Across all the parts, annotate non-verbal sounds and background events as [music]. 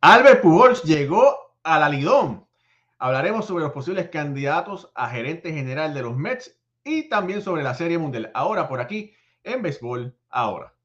Albert Pujols llegó a la Lidón. Hablaremos sobre los posibles candidatos a gerente general de los Mets y también sobre la Serie Mundial. Ahora por aquí en Béisbol Ahora.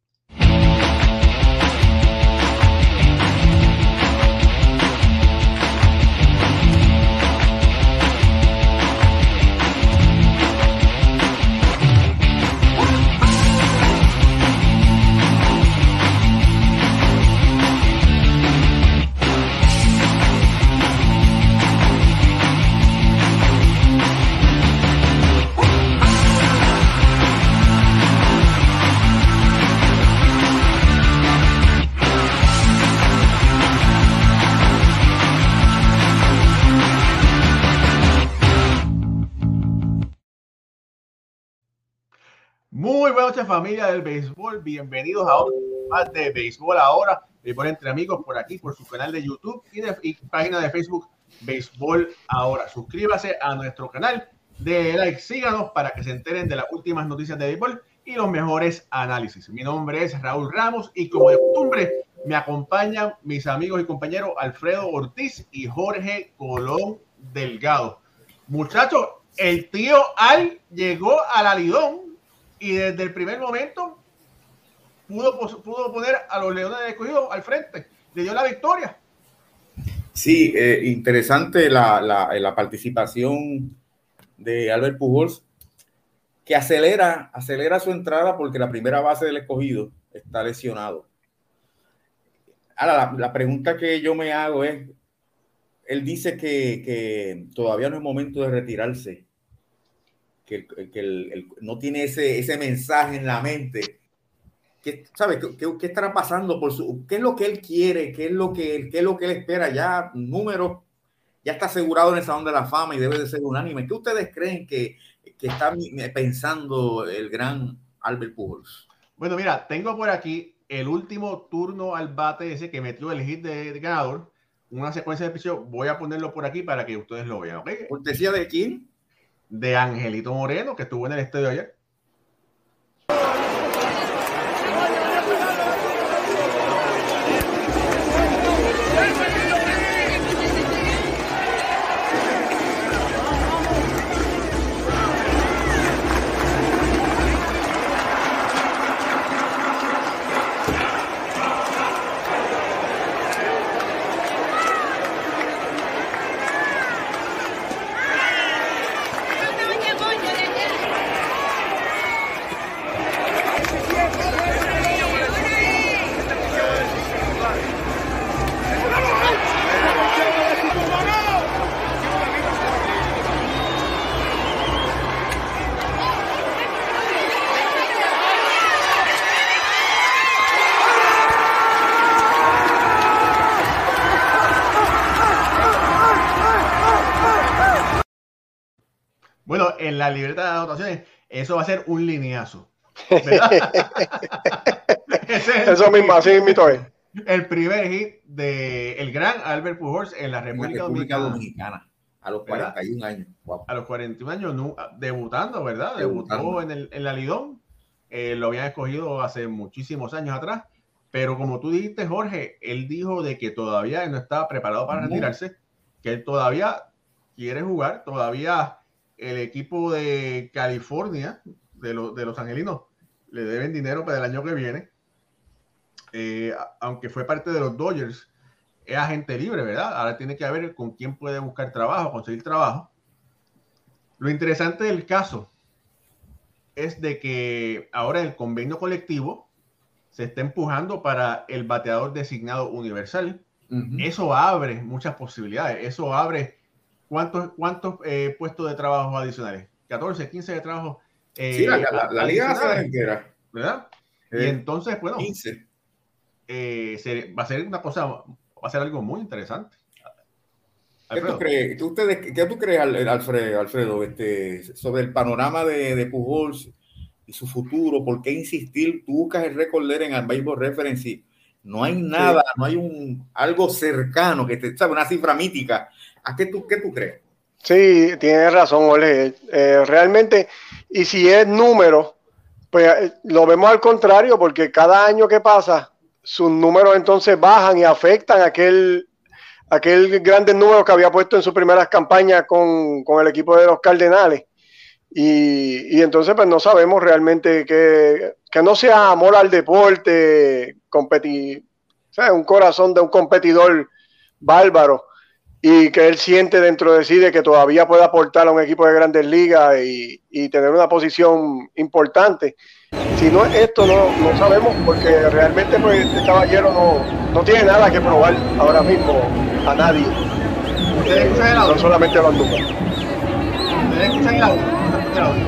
Noches familia del béisbol, bienvenidos a otro más de béisbol ahora, béisbol entre amigos por aquí, por su canal de YouTube y, de, página de Facebook Béisbol ahora. Suscríbase a nuestro canal, de like, síganos para que se enteren de las últimas noticias de béisbol y los mejores análisis. Mi nombre es Raúl Ramos y como de costumbre me acompañan mis amigos y compañeros Alfredo Ortiz y Jorge Colón Delgado. Muchachos, el tío Al llegó a la Lidón y desde el primer momento pudo, pudo poner a los Leones de Escogido al frente, le dio la victoria. Sí, eh, interesante la, la, la, participación de Albert Pujols, que acelera, acelera su entrada porque la primera base del escogido está lesionado. Ahora, la, la pregunta que yo me hago es, él dice que, que todavía no es momento de retirarse que, que el, no tiene ese, ese mensaje en la mente. ¿Qué, ¿sabe? ¿Qué, ¿Qué, estará pasando? Por su, ¿Qué es lo que él quiere? ¿Qué es lo que, qué es lo que él espera? Ya, número, ya está asegurado en el Salón de la Fama y debe de ser unánime. ¿Qué ustedes creen que, que está pensando el gran Albert Pujols? Bueno, mira, tengo por aquí el último turno al bate ese que metió el hit de, de ganador. Una secuencia de episodio. Voy a ponerlo por aquí para que ustedes lo vean. ¿okay? ¿Cortesía de quién? De Angelito Moreno, que estuvo en el estadio ayer. La libreta de anotaciones, eso va a ser un lineazo. [laughs] eso mismo, así mismo es. El primer hit de el gran Albert Pujols en la República, Dominicana. A los 41 años. A los 41 años, debutando, ¿verdad? Debutó en, el, en la Lidón. Eh, lo habían escogido hace muchísimos años atrás. Pero como tú dijiste, Jorge, él dijo de que todavía no estaba preparado para retirarse, que él todavía quiere jugar, todavía el equipo de California, de, de los angelinos, le deben dinero para el año que viene. Eh, aunque fue parte de los Dodgers, es agente libre, ¿verdad? Ahora tiene que ver con quién puede buscar trabajo, conseguir trabajo. Lo interesante del caso es de que ahora el convenio colectivo se está empujando para el bateador designado universal. Eso abre muchas posibilidades. Eso abre ¿Cuántos, cuántos eh, puestos de trabajo adicionales? 14, 15 de trabajo. Eh, sí, la, la, la liga hace entera. ¿Verdad? y eh, entonces, bueno, 15. Se, va a ser una cosa, va a ser algo muy interesante. ¿Qué tú, crees, ¿Tú, ustedes, ¿Qué tú crees, Alfredo, Alfredo este, sobre el panorama de, de Pujols y su futuro? ¿Por qué insistir? Tú buscas el récord en el Baseball Reference y no hay nada, no hay un algo cercano que te sabe una cifra mítica ¿A qué tú, qué tú crees? Sí, tienes razón, Jorge. Eh, realmente, y si es número, pues eh, lo vemos al contrario, porque cada año que pasa, sus números entonces bajan y afectan aquel, aquel grande número que había puesto en sus primeras campañas con, el equipo de los Cardenales. Y, entonces pues no sabemos realmente que, que no sea amor al deporte, competir, un corazón de un competidor bárbaro y que él siente dentro de sí de que todavía puede aportar a un equipo de grandes ligas y, y tener una posición importante. Si no es esto, no, no sabemos, porque realmente pues, este caballero no, no tiene nada que probar ahora mismo a nadie. No solamente a los números. ¿Ustedes escuchan el audio? el audio?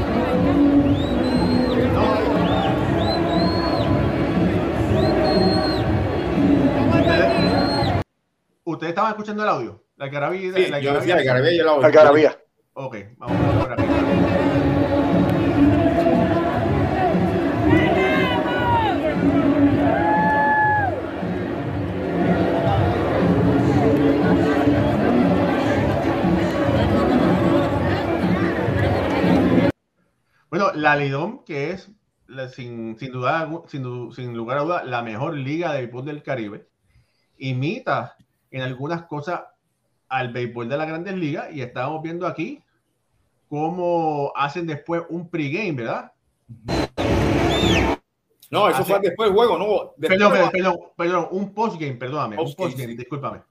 ¿Ustedes estaban escuchando el audio? La carabía. Sí, la yo decía la carabía y el audio. La carabía. Ok, vamos a ver Bueno, la Lidom, que es sin, sin, duda, sin, sin, lugar a duda la mejor liga de béisbol del Caribe, imita en algunas cosas al béisbol de las grandes ligas y estábamos viendo aquí cómo hacen después un pregame, ¿verdad? No, eso fue después del juego, no. Perdón, perdón, perdón, un postgame, perdóname, un postgame, discúlpame.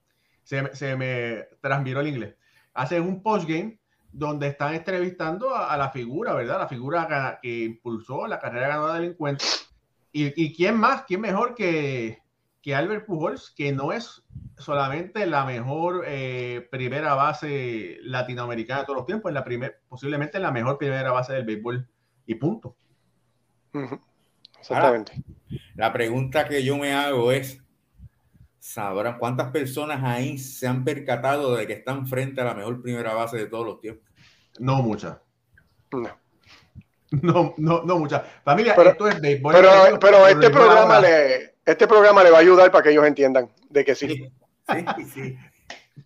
Se, se me transmiró el inglés. Hacen un postgame donde están entrevistando a, la figura, ¿verdad? La figura que, impulsó la carrera ganadora del encuentro. ¿Y, ¿Y, quién más? ¿Quién mejor que, que Albert Pujols, que no es solamente la mejor eh, primera base latinoamericana de todos los tiempos, es la primer, posiblemente la mejor primera base del béisbol y punto. Exactamente. la pregunta que yo me hago es, ¿sabrán cuántas personas ahí se han percatado de que están frente a la mejor primera base de todos los tiempos? No muchas. No. No, no, no muchas. Familia, pero, esto es béisbol. Pero, pero este programa le, este programa le va a ayudar para que ellos entiendan de que sí. Sí, sí.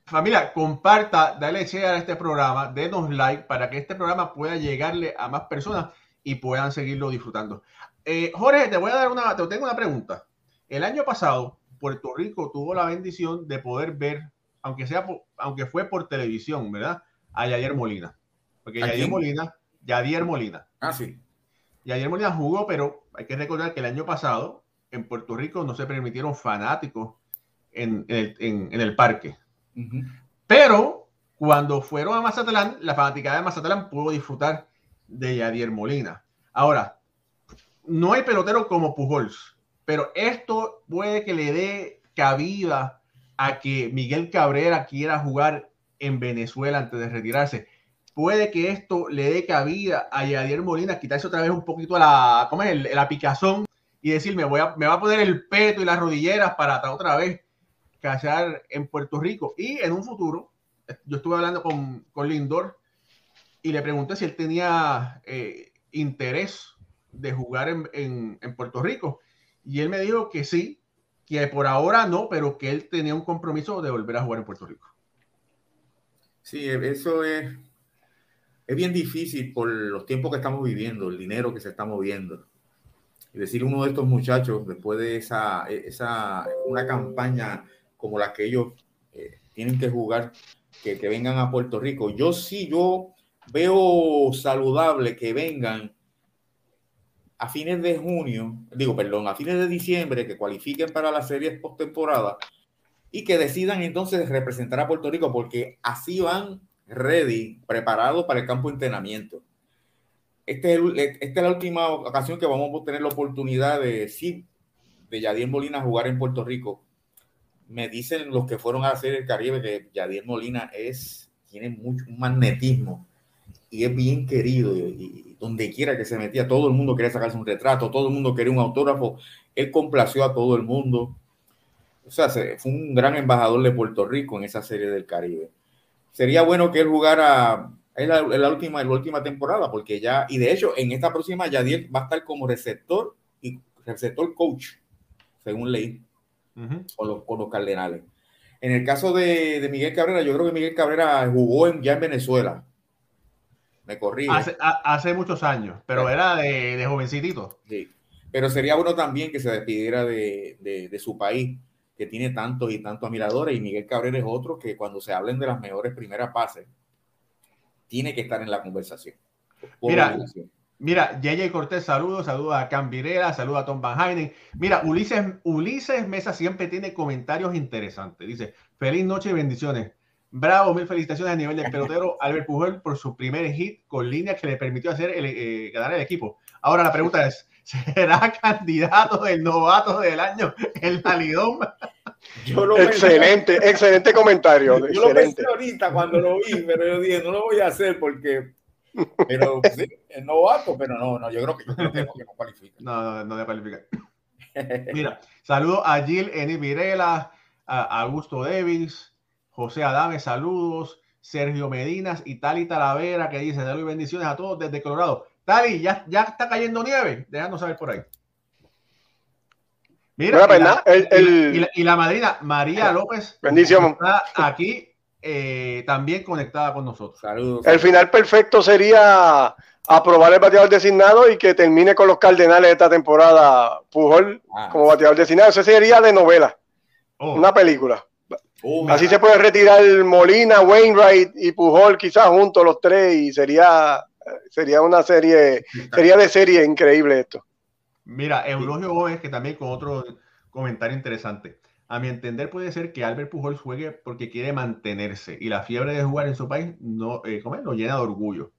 Familia, comparta, dale share a este programa, denos like para que este programa pueda llegarle a más personas y puedan seguirlo disfrutando. Eh, Jorge, te voy a dar una, te tengo una pregunta. El año pasado, Puerto Rico tuvo la bendición de poder ver, aunque sea, aunque fue por televisión, ¿verdad? A Yadier Molina. Porque Yadier Molina, Yadier Molina. Ah, sí. Yadier Molina jugó, pero hay que recordar que el año pasado en Puerto Rico no se permitieron fanáticos en, el, parque. Pero cuando fueron a Mazatlán, la fanática de Mazatlán pudo disfrutar de Yadier Molina. Ahora, no hay pelotero como Pujols, pero esto puede que le dé cabida a que Miguel Cabrera quiera jugar en Venezuela antes de retirarse. Puede que esto le dé cabida a Yadier Molina, quitarse otra vez un poquito la, ¿cómo es? la picazón y decirme, voy a, me va a poner el peto y las rodilleras para otra vez cachar en Puerto Rico. Y en un futuro, yo estuve hablando con, con Lindor y le pregunté si él tenía eh, interés de jugar en, en, Puerto Rico. Y él me dijo que sí, que por ahora no, pero que él tenía un compromiso de volver a jugar en Puerto Rico. Sí, eso es, es bien difícil por los tiempos que estamos viviendo, el dinero que se está moviendo. Es decir, uno de estos muchachos, después de esa, esa una campaña como la que ellos eh, tienen que jugar, que, vengan a Puerto Rico. Yo sí, yo veo saludable que vengan a fines de junio, digo, perdón, a fines de diciembre, que cualifiquen para las series postemporada y que decidan entonces representar a Puerto Rico, porque así van ready, preparados para el campo de entrenamiento. Este esta es la última ocasión que vamos a tener la oportunidad de, sí, de Yadier Molina jugar en Puerto Rico. Me dicen los que fueron a hacer el Caribe que Yadier Molina es, tiene mucho un magnetismo y es bien querido. Y, donde quiera que se metía, todo el mundo quería sacarse un retrato, todo el mundo quería un autógrafo. Él complació a todo el mundo. O sea, fue un gran embajador de Puerto Rico en esa serie del Caribe. Sería bueno que él jugara es la, última, la última temporada, porque ya, y de hecho, en esta próxima Yadier va a estar como receptor y receptor coach, según ley, con, los, con, los, Cardenales. En el caso de, de, Miguel Cabrera, yo creo que Miguel Cabrera jugó en, ya en Venezuela. Me corrí. Hace, hace, muchos años, pero era de, de jovencitito. Sí. Pero sería bueno también que se despidiera de, de, su país, que tiene tantos y tantos admiradores, y Miguel Cabrera es otro que cuando se hablen de las mejores primeras pases, tiene que estar en la conversación. Mira, Mira, JJ Cortés, saludos, saludos a Cam Virela, saludos a Tom Van Heinen. Mira, Ulises, Ulises Mesa siempre tiene comentarios interesantes. Dice, feliz noche y bendiciones. Bravo, mil felicitaciones a nivel del pelotero [laughs] Albert Pujol por su primer hit con línea que le permitió hacer el, eh, ganar el equipo. Ahora la pregunta es, [laughs] ¿será candidato del novato del año en excelente, excelente comentario. Yo lo pensé ahorita cuando lo vi, pero yo dije, no lo voy a hacer porque pero sí, es novato, pero no, no, yo creo que, yo creo que, no cualifica. No, no, no cualifica. Mira, saludo a Jill Eni Virela, a Augusto Davis, José Adame, saludos, Sergio Medinas y Tali Talavera que dice saludos y bendiciones a todos desde Colorado. Tali, ya, ya está cayendo nieve, déjanos saber por ahí. Mira, y, la, el, y, la, madrina María López bendición. está aquí eh, también conectada con nosotros. Saludos. El final perfecto sería aprobar el bateador designado y que termine con los Cardenales esta temporada Pujol ah. como bateador designado. Eso sería de novela, oh. una película. Oh, Así se puede retirar Molina, Wainwright y Pujol quizás juntos los tres y sería, sería una serie, sería de serie increíble esto. Mira, Eulogio Gómez, que también con otro comentario interesante. A mi entender puede ser que Albert Pujol juegue porque quiere mantenerse y la fiebre de jugar en su país no, eh, lo llena de orgullo.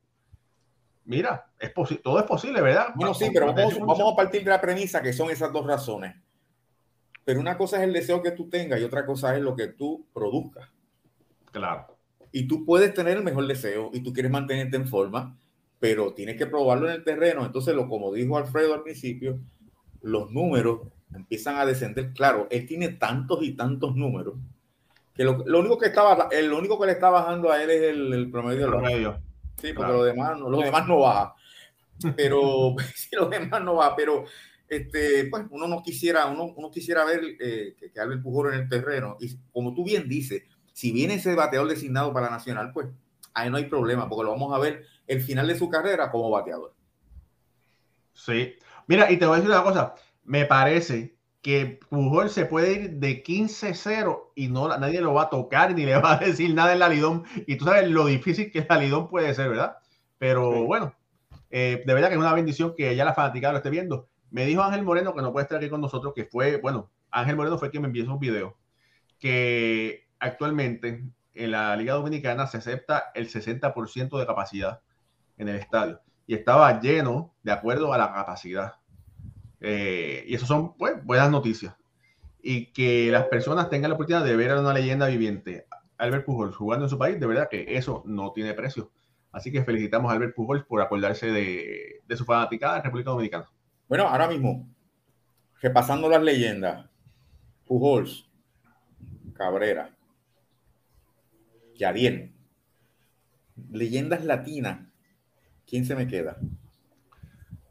Mira, es todo es posible, ¿verdad? Bueno, sí, pero vamos, vamos, a partir de la premisa que son esas dos razones. Pero una cosa es el deseo que tú tengas y otra cosa es lo que tú produzcas. Claro. Y tú puedes tener el mejor deseo y tú quieres mantenerte en forma, pero tienes que probarlo en el terreno. Entonces, lo, como dijo Alfredo al principio, los números empiezan a descender. Claro, él tiene tantos y tantos números que lo, único que estaba, el único que le está bajando a él es el, promedio. El promedio. Sí, porque lo demás, no, demás no baja. Pero [laughs] sí, lo demás no va. Pero este, pues uno no quisiera, uno, uno quisiera ver eh, que, que Albert Pujol en el terreno. Y como tú bien dices, si viene ese bateador designado para Nacional, pues ahí no hay problema, porque lo vamos a ver el final de su carrera como bateador. Sí. Mira, y te voy a decir una cosa me parece que Pujol se puede ir de 15-0 y no nadie lo va a tocar ni le va a [laughs] decir nada en la Lidón. Y tú sabes lo difícil que la Lidón puede ser, ¿verdad? Pero bueno, eh, de verdad que es una bendición que ya la fanaticada lo esté viendo. Me dijo Ángel Moreno que no puede estar aquí con nosotros, que fue, bueno, Ángel Moreno fue quien me envió esos videos, que actualmente en la Liga Dominicana se acepta el 60% de capacidad en el estadio y estaba lleno de acuerdo a la capacidad. Eh, y eso son pues, buenas noticias. Y que las personas tengan la oportunidad de ver a una leyenda viviente, Albert Pujols, jugando en su país, de verdad que eso no tiene precio. Así que felicitamos a Albert Pujols por acordarse de, su fanaticada en República Dominicana. Bueno, ahora mismo, repasando las leyendas, Pujols, Cabrera, Yadier, leyendas latinas, ¿quién se me queda?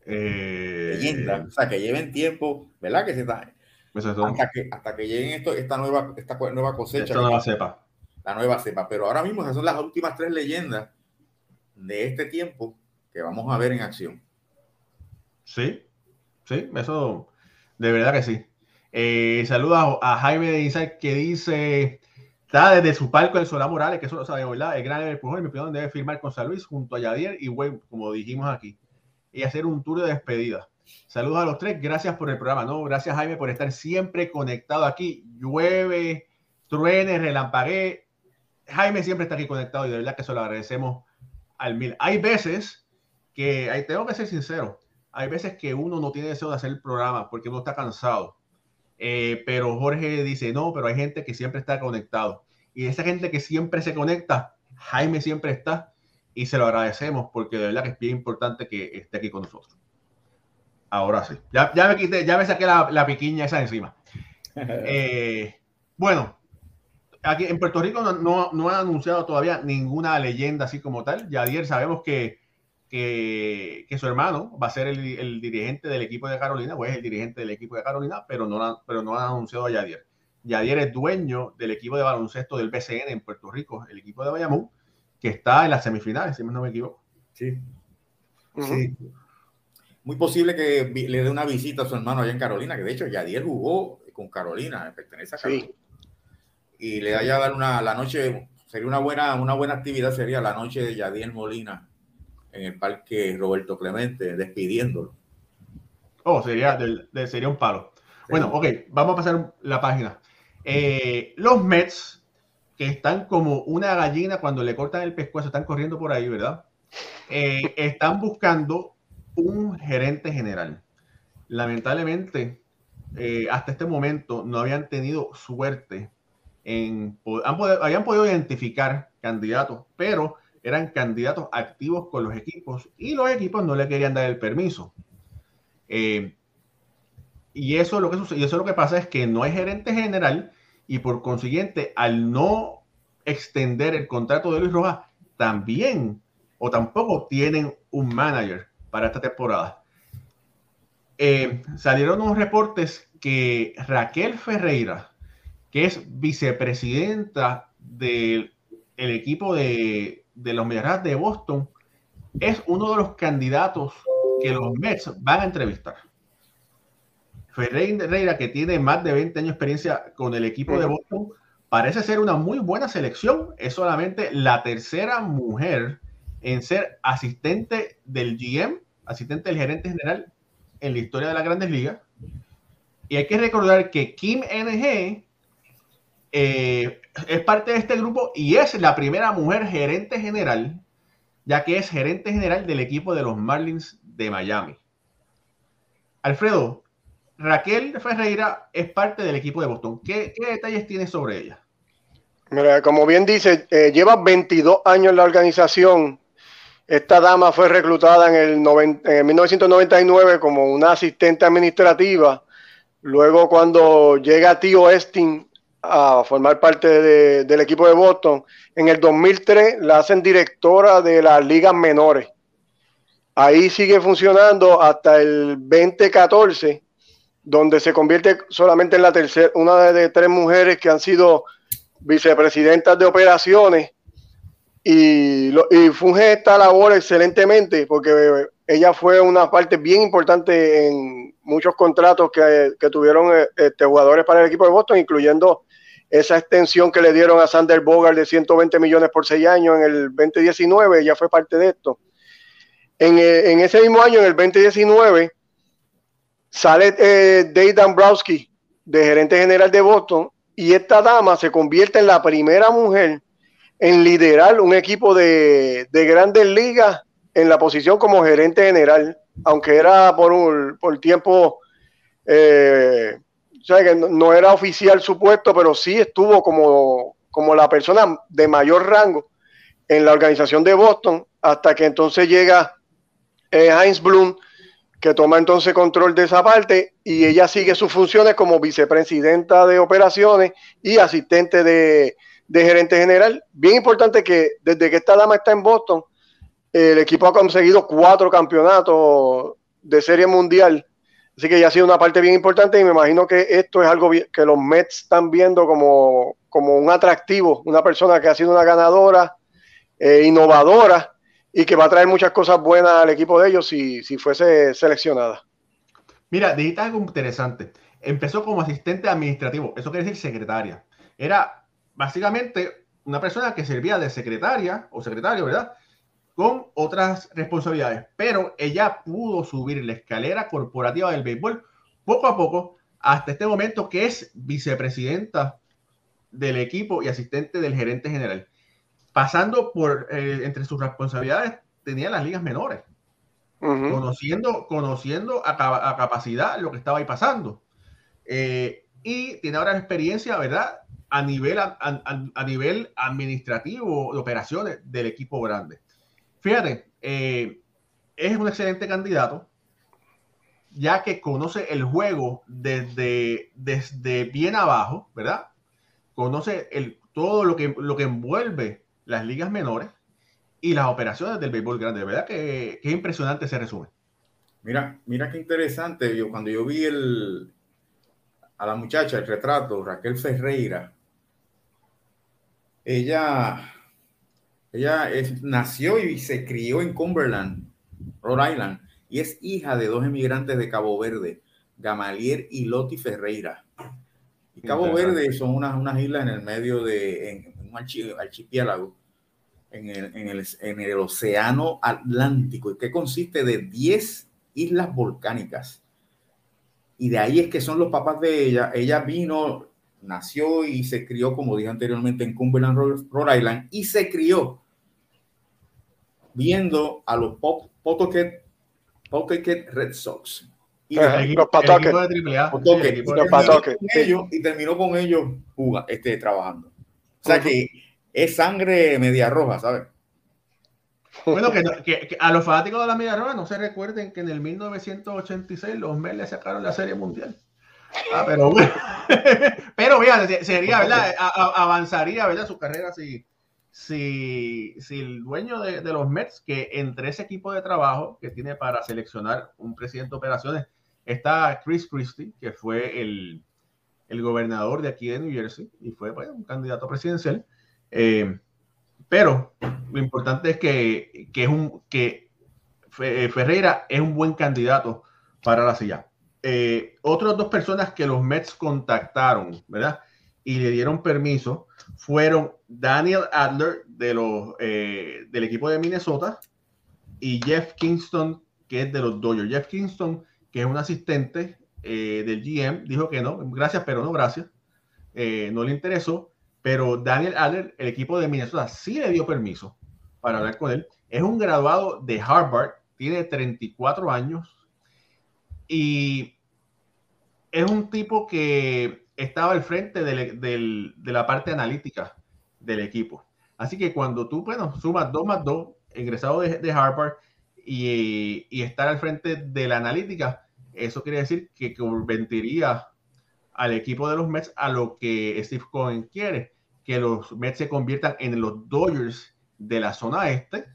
Eh, leyenda, o sea, que lleven tiempo, ¿verdad? Que se está, hasta, que, hasta que lleguen esto, esta nueva, esta nueva cosecha. Esta nueva cepa. La nueva cepa. Pero ahora mismo esas son las últimas tres leyendas de este tiempo que vamos a ver en acción. Sí, sí, eso de verdad que sí. Eh, saluda a Jaime de Insight que dice, está desde su palco el Solá Morales, que eso lo sabe, ¿verdad? El gran empujón, mi opinión, debe firmar con San Luis junto a Yadier y Wayne, como dijimos aquí y hacer un tour de despedida. Saludos a los tres, gracias por el programa, ¿no? Gracias Jaime por estar siempre conectado aquí. Llueve, truene, relampague. Jaime siempre está aquí conectado y de verdad que eso lo agradecemos al mil. Hay veces que, tengo que ser sincero, hay veces que uno no tiene deseo de hacer el programa porque uno está cansado. Eh, pero Jorge dice, no, pero hay gente que siempre está conectado. Y esa gente que siempre se conecta, Jaime siempre está y se lo agradecemos porque de verdad que es bien importante que esté aquí con nosotros. Ahora sí, ya, ya me quité, ya me saqué la, la piquiña esa encima. [laughs] Eh, bueno, aquí en Puerto Rico no, no, no, han anunciado todavía ninguna leyenda así como tal. Ya ayer sabemos que, que, que, su hermano va a ser el, el, dirigente del equipo de Carolina, o es el dirigente del equipo de Carolina, pero no, pero no han anunciado a Yadier. Yadier es dueño del equipo de baloncesto del BCN en Puerto Rico, el equipo de Bayamón, que está en las semifinales, si no me equivoco. Sí. sí. muy posible que le dé una visita a su hermano allá en Carolina, que de hecho Yadiel jugó con Carolina, pertenece a Carolina. Y le haya dar una, la noche, sería una buena, una buena actividad, sería la noche de Yadiel Molina en el parque Roberto Clemente, despidiéndolo. Oh, sería, sería un palo. Bueno, ok, vamos a pasar la página. Eh, los Mets, que están como una gallina cuando le cortan el pescuezo, están corriendo por ahí, ¿verdad? Eh, [laughs] están buscando un gerente general. Lamentablemente, eh, hasta este momento no habían tenido suerte en, habían podido identificar candidatos, pero eran candidatos activos con los equipos y los equipos no le querían dar el permiso. Eh, y eso lo que sucede, y eso lo que pasa es que no hay gerente general y por consiguiente, al no extender el contrato de Luis Rojas, también o tampoco tienen un manager para esta temporada. Eh, salieron unos reportes que Raquel Ferreira, que es vicepresidenta del equipo de, los Medias de Boston, es uno de los candidatos que los Mets van a entrevistar. Ferreira, que tiene más de 20 años de experiencia con el equipo de Boston, parece ser una muy buena selección. Es solamente la tercera mujer en ser asistente del GM, asistente del gerente general en la historia de las grandes ligas. Y hay que recordar que Kim NG eh, es parte de este grupo y es la primera mujer gerente general, ya que es gerente general del equipo de los Marlins de Miami. Alfredo, Raquel Ferreira es parte del equipo de Boston. ¿Qué, detalles tienes sobre ella? Como bien dice, eh, lleva 22 años en la organización esta dama fue reclutada en el 1999 como una asistente administrativa. Luego, cuando llega Tío Estin a formar parte del equipo de Boston, en el 2003 la hacen directora de las ligas menores. Ahí sigue funcionando hasta el 2014, donde se convierte solamente en la tercera, una de tres mujeres que han sido vicepresidentas de operaciones y, funge esta labor excelentemente porque ella fue una parte bien importante en muchos contratos que, tuvieron eh, este, jugadores para el equipo de Boston, incluyendo esa extensión que le dieron a Sander Bogart de 120 millones por seis años en el 2019, ella fue parte de esto. En, eh, ese mismo año, en el 2019, sale eh, Dave de gerente general de Boston, y esta dama se convierte en la primera mujer en liderar un equipo de, grandes ligas en la posición como gerente general, aunque era por, un, por tiempo, eh, no, era oficial su puesto, pero sí estuvo como, como la persona de mayor rango en la organización de Boston, hasta que entonces llega eh, Heinz Bloom, que toma entonces control de esa parte y ella sigue sus funciones como vicepresidenta de operaciones y asistente de, de gerente general. Bien importante que desde que esta dama está en Boston, el equipo ha conseguido cuatro campeonatos de serie mundial. Así que ya ha sido una parte bien importante y me imagino que esto es algo que los Mets están viendo como, como un atractivo, una persona que ha sido una ganadora, eh, innovadora y que va a traer muchas cosas buenas al equipo de ellos si, si fuese seleccionada. Mira, dijiste algo interesante. Empezó como asistente administrativo, eso quiere decir secretaria. Era básicamente una persona que servía de secretaria o secretario, ¿verdad? Con otras responsabilidades, pero ella pudo subir la escalera corporativa del béisbol poco a poco hasta este momento que es vicepresidenta del equipo y asistente del gerente general. Pasando por, eh, entre sus responsabilidades, tenía las ligas menores, conociendo, conociendo a, capacidad lo que estaba ahí pasando. Eh, y tiene ahora experiencia, ¿verdad? a nivel, a, nivel administrativo de operaciones del equipo grande. Fíjate, eh, es un excelente candidato, ya que conoce el juego desde, desde bien abajo, ¿verdad? Conoce el, todo lo que, lo que envuelve las ligas menores y las operaciones del béisbol grande. ¿Verdad que, que, es impresionante ese resumen? Mira, mira qué interesante. Yo, cuando yo vi el, a la muchacha, el retrato, Raquel Ferreira, ella, ella nació y se crió en Cumberland, Rhode Island, y es hija de dos emigrantes de Cabo Verde, Gamalier y Loti Ferreira. Y Cabo Verde son unas, unas islas en el medio de un archipiélago en el, en, el, en el océano Atlántico, y que consiste de 10 islas volcánicas. Y de ahí es que son los papás de ella. Ella vino, nació y se crió, como dije anteriormente, en Cumberland, Rhode Island, y se crió viendo a los Pawtucket, Red Sox. Y los Pawtucket. Y terminó con ellos este, trabajando. O sea que es sangre media roja, ¿sabes? Bueno, que, a los fanáticos de la media roja no se recuerden que en el 1986 los Mets le sacaron la Serie Mundial. Ah, pero [laughs] pero sería, ¿verdad? avanzaría, ¿verdad? Su carrera si, si, si el dueño de, de, los Mets, que entre ese equipo de trabajo que tiene para seleccionar un presidente de operaciones, está Chris Christie, que fue el, el gobernador de aquí de New Jersey y fue un candidato presidencial. Eh, pero lo importante es que, que es un, que eh, Ferreira es un buen candidato para la silla. Eh, otras dos personas que los Mets contactaron, ¿verdad? Y le dieron permiso fueron Daniel Adler de los, del equipo de Minnesota y Jeff Kingston, que es de los Dodgers. Jeff Kingston, que es un asistente del GM, dijo que no, gracias, pero no gracias. no le interesó pero Daniel Adler, el equipo de Minnesota, sí le dio permiso para hablar con él. Es un graduado de Harvard, tiene 34 años y es un tipo que estaba al frente de la parte analítica del equipo. Así que cuando tú, bueno, sumas 2 más 2, egresado de, Harvard y, y, estar al frente de la analítica, eso quiere decir que convertiría al equipo de los Mets a lo que Steve Cohen quiere, que los Mets se conviertan en los Dodgers de la zona este,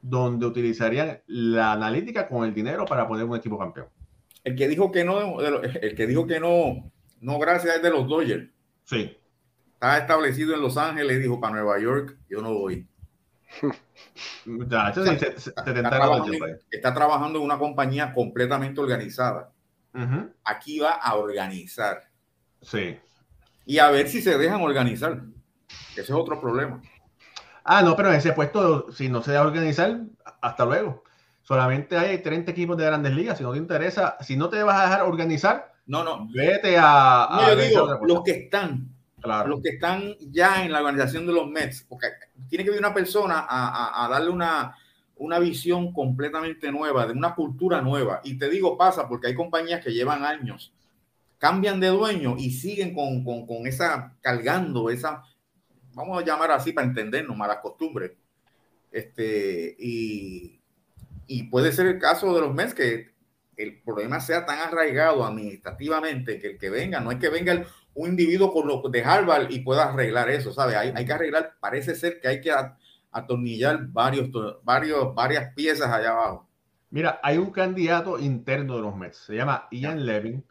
donde utilizarían la analítica con el dinero para poner un equipo campeón. El que dijo que no, el que dijo que no, no gracias es de los Dodgers. Sí. Está establecido en Los Ángeles, dijo para Nueva York, yo no voy. [laughs] está, trabajando, en una compañía completamente organizada aquí va a organizar. Sí. Y a ver si se dejan organizar. Ese es otro problema. Ah, no, pero en ese puesto, si no se deja organizar, hasta luego. Solamente hay 30 equipos de grandes ligas. Si no te interesa, si no te vas a dejar organizar, no, no. Vete a. No, yo digo, los que están, los que están ya en la organización de los Mets, porque tiene que venir una persona a darle una, una visión completamente nueva, de una cultura nueva. Y te digo, pasa porque hay compañías que llevan años, cambian de dueño y siguen con, con, con esa, cargando esa, vamos a llamar así para entendernos, malas costumbres. Este, y, y puede ser el caso de los Mets que el problema sea tan arraigado administrativamente que el que venga, no es que venga un individuo con lo de Harvard y pueda arreglar eso, ¿sabes? Hay, hay que arreglar, parece ser que hay que atornillar varios, varios, varias piezas allá abajo. Mira, hay un candidato interno de los Mets, se llama Ian Levin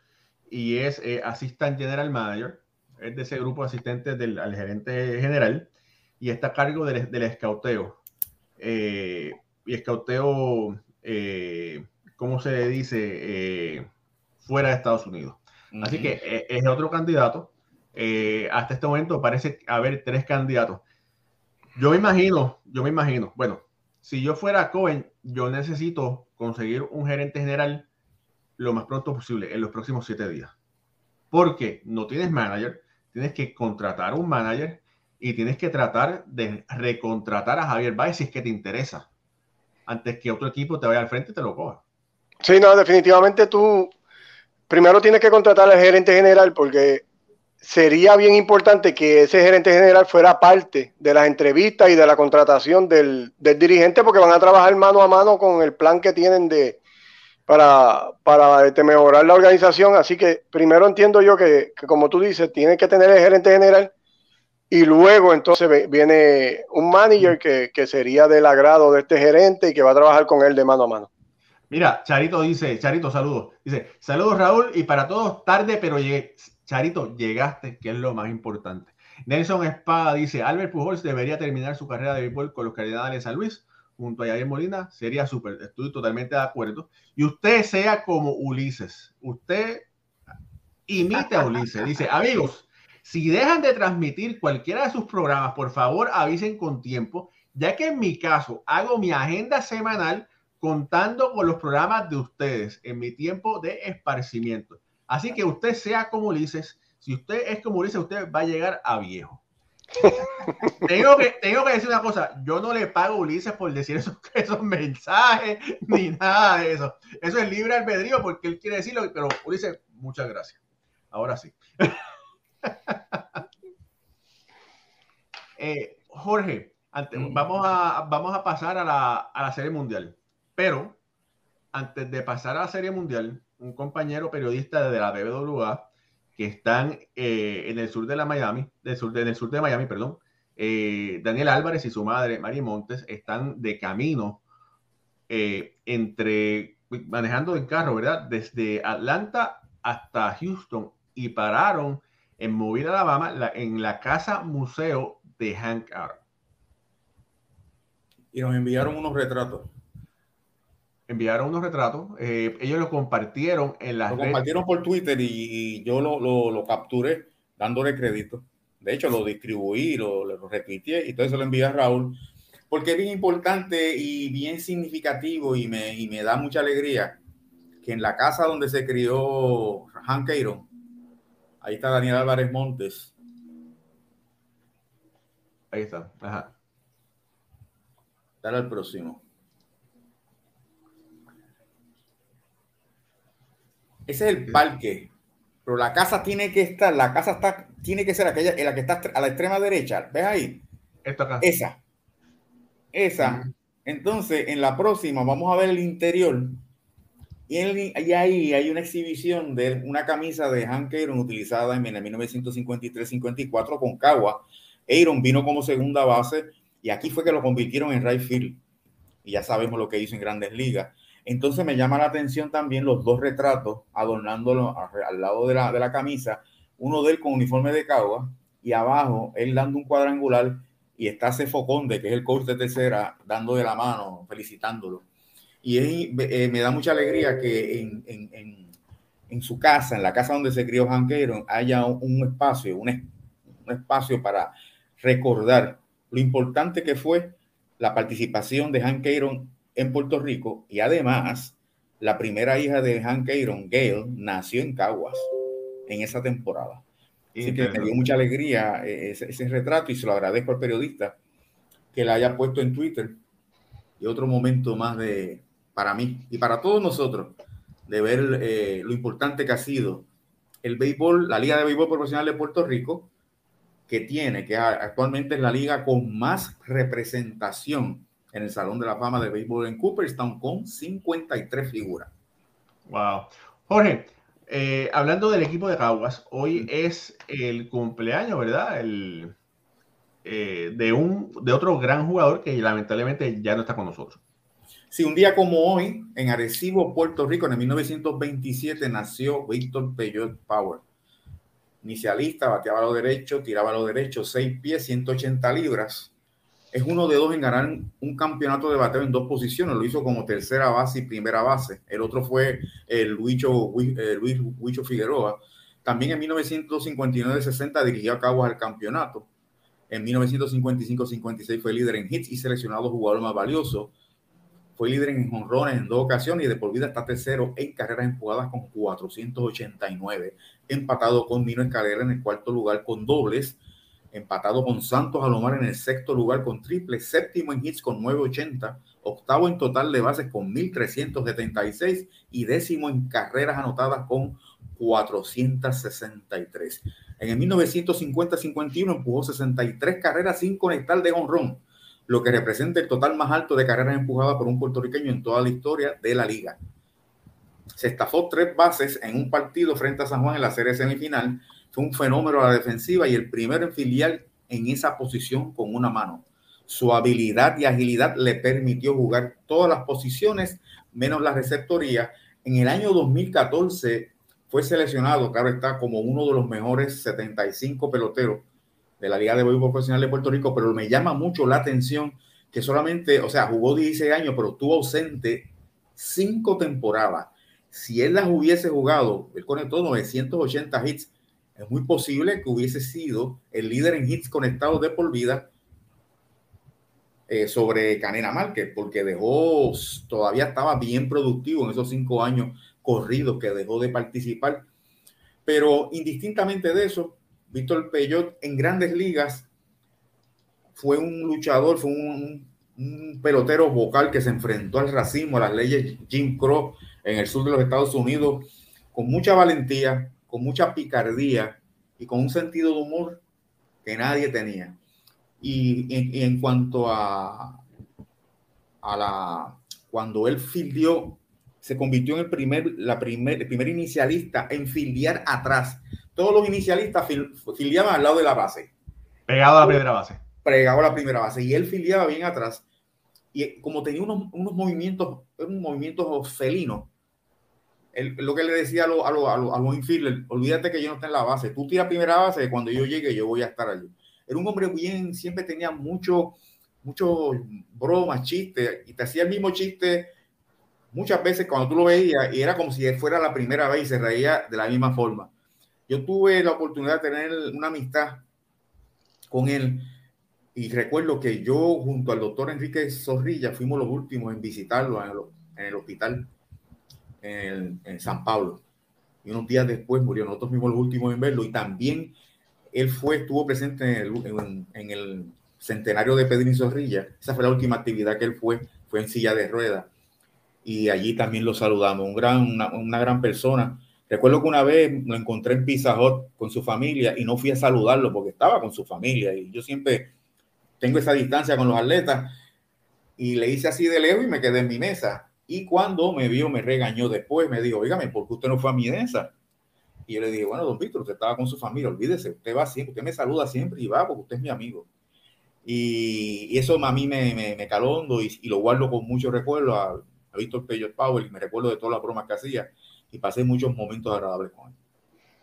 y es eh, Assistant General Manager, es de ese grupo de asistentes del gerente general y está a cargo del, del escauteo. Eh, y escauteo, eh, ¿cómo se le dice? Eh, fuera de Estados Unidos. Así que es otro candidato. hasta este momento parece haber tres candidatos. Yo me imagino, yo me imagino, bueno, si yo fuera Cohen, yo necesito conseguir un gerente general lo más pronto posible, en los próximos siete días. Porque no tienes manager, tienes que contratar un manager y tienes que tratar de recontratar a Javier Baez si es que te interesa, antes que otro equipo te vaya al frente y te lo coja. Sí, no, definitivamente tú primero tienes que contratar al gerente general porque sería bien importante que ese gerente general fuera parte de las entrevistas y de la contratación del, dirigente porque van a trabajar mano a mano con el plan que tienen de para, para este, mejorar la organización. Así que primero entiendo yo que, como tú dices, tiene que tener el gerente general y luego entonces viene un manager que, que sería del agrado de este gerente y que va a trabajar con él de mano a mano. Mira, Charito dice, Charito, saludos. Dice, saludos Raúl y para todos tarde, pero llegué Charito, llegaste, que es lo más importante. Nelson Espada dice, Albert Pujols debería terminar su carrera de béisbol con los Cardenales de San Luis junto a Yair Molina, sería súper. Estoy totalmente de acuerdo. Y usted sea como Ulises. Usted imite a Ulises. Dice, amigos, si dejan de transmitir cualquiera de sus programas, por favor avisen con tiempo, ya que en mi caso hago mi agenda semanal contando con los programas de ustedes en mi tiempo de esparcimiento. Así que usted sea como Ulises. Si usted es como Ulises, usted va a llegar a viejo. [laughs] tengo, que, tengo que decir una cosa, yo no le pago a Ulises por decir esos, [laughs] esos mensajes ni nada de eso. Eso es libre albedrío porque él quiere decirlo, pero Ulises, muchas gracias. Ahora sí. [laughs] Eh, Jorge, mm. vamos, a, vamos a pasar a la, a la Serie Mundial, pero antes de pasar a la Serie Mundial, un compañero periodista de la BBWA que están eh, en el sur de la Miami, en el sur de Miami, perdón, eh, Daniel Álvarez y su madre, Mari Montes, están de camino eh, entre, manejando el carro, ¿verdad? Desde Atlanta hasta Houston y pararon en Mobile, Alabama, en la casa museo de Hank Aaron. Y nos enviaron unos retratos enviaron unos retratos, eh, ellos lo compartieron en las Lo compartieron por Twitter y, yo lo, lo, lo, capturé dándole crédito. De hecho, lo distribuí, lo, lo retuiteé y entonces se lo envié a Raúl, porque es bien importante y bien significativo y me, y me da mucha alegría que en la casa donde se crió Hank Aaron, ahí está Daniel Álvarez Montes. Ahí está, ajá. Dale al próximo. Ese es el parque. Pero la casa tiene que estar, la casa está, tiene que ser aquella, en la que está a la extrema derecha. ¿Ves ahí? Esta acá. Esa. Esa. Entonces, en la próxima vamos a ver el interior. Y, ahí hay una exhibición de una camisa de Hank Aaron utilizada en 1953-54 con Cagua. Aaron vino como segunda base y aquí fue que lo convirtieron en right field. Y ya sabemos lo que hizo en grandes ligas. Entonces me llama la atención también los dos retratos adornándolo al lado de la, de la camisa, uno de él con uniforme de cagua y abajo él dando un cuadrangular y está Cefoconde, que es el coach de tercera, dando de la mano, felicitándolo. Y eh, me da mucha alegría que en, en, en, su casa, en la casa donde se crió Hank haya un, espacio, un, espacio para recordar lo importante que fue la participación de Hank Aaron en Puerto Rico y además la primera hija de Hank Aaron, Gail, nació en Caguas en esa temporada. Así que me dio mucha alegría eh, ese, retrato y se lo agradezco al periodista que la haya puesto en Twitter. Y otro momento más de, para mí y para todos nosotros, de ver eh, lo importante que ha sido el béisbol, la Liga de Béisbol Profesional de Puerto Rico, que tiene, que actualmente es la liga con más representación en el Salón de la Fama de Béisbol en Cooperstown con 53 figuras. Wow. Jorge, eh, hablando del equipo de Caguas, hoy es el cumpleaños, ¿verdad? El, eh, de, un, de otro gran jugador que lamentablemente ya no está con nosotros. Sí, un día como hoy, en Arecibo, Puerto Rico, en el 1927, nació Víctor Peyot Power. Inicialista, bateaba a lo derecho, tiraba a lo derecho, 6 pies, 180 libras es uno de dos en ganar un campeonato de bateo en dos posiciones. Lo hizo como tercera base y primera base. El otro fue el Luicho, eh, Luis Huicho Figueroa. También en 1959-60 dirigió a Caguas al campeonato. En 1955-56 fue líder en hits y seleccionado jugador más valioso. Fue líder en jonrones en dos ocasiones y de por vida está tercero en carreras empujadas con 489. Empatado con Nino Escalera en el cuarto lugar con dobles empatado con Santos Alomar en el sexto lugar con triple, séptimo en hits con 980, octavo en total de bases con 1376 y décimo en carreras anotadas con 463. En el 1950-51 empujó 63 carreras sin conectar de honrón, lo que representa el total más alto de carreras empujadas por un puertorriqueño en toda la historia de la liga. Se estafó tres bases en un partido frente a San Juan en la serie semifinal fue un fenómeno a la defensiva y el primero en filial en esa posición con una mano. Su habilidad y agilidad le permitió jugar todas las posiciones, menos la receptoría. En el año 2014 fue seleccionado, claro está, como uno de los mejores 75 peloteros de la Liga de Béisbol Profesional de Puerto Rico, pero me llama mucho la atención que solamente, o sea, jugó 16 años, pero estuvo ausente cinco temporadas. Si él las hubiese jugado, él conectó 980 hits, es muy posible que hubiese sido el líder en hits conectados de por vida eh, sobre Canena Márquez, porque dejó, todavía estaba bien productivo en esos cinco años corridos que dejó de participar. Pero indistintamente de eso, Víctor Peyot en grandes ligas fue un luchador, fue un, un, pelotero vocal que se enfrentó al racismo, a las leyes Jim Crow en el sur de los Estados Unidos, con mucha valentía, con mucha picardía y con un sentido de humor que nadie tenía. Y en, cuanto a, a la, cuando él fildió, se convirtió en el primer, la primer, el primer inicialista en filiar atrás. Todos los inicialistas fil, filiaban al lado de la base. Pegado a la primera base. Pegado a la primera base. Y él filiaba bien atrás. Y como tenía unos, unos movimientos, unos movimientos felinos, lo que le decía a, lo, a, lo, a, los infielders, olvídate que yo no esté en la base. Tú tiras primera base, cuando yo llegue yo voy a estar allí. Era un hombre bien, siempre tenía mucho, mucho bromas, chistes, y te hacía el mismo chiste muchas veces cuando tú lo veías y era como si fuera la primera vez y se reía de la misma forma. Yo tuve la oportunidad de tener una amistad con él y recuerdo que yo junto al doctor Enrique Zorrilla fuimos los últimos en visitarlo en el, en el hospital en, en, San Pablo. Y unos días después murió. Nosotros fuimos los últimos en verlo y también él fue, estuvo presente en el, en, el centenario de Pedrín Zorrilla. Esa fue la última actividad que él fue, fue en silla de ruedas. Y allí también lo saludamos. Un gran, una, una gran persona. Recuerdo que una vez lo encontré en Pizza Hut con su familia y no fui a saludarlo porque estaba con su familia. Y yo siempre tengo esa distancia con los atletas. Y le hice así de lejos y me quedé en mi mesa. Y cuando me vio, me regañó después, me dijo, oígame, ¿por qué usted no fue a mi mesa? Y yo le dije, bueno, don Víctor, usted estaba con su familia, olvídese, usted va siempre, usted me saluda siempre y va porque usted es mi amigo. Y, eso a mí me, me, me caló hondo y, y, lo guardo con mucho recuerdo a, a Víctor Peyot Power y me recuerdo de todas las bromas que hacía y pasé muchos momentos agradables con él.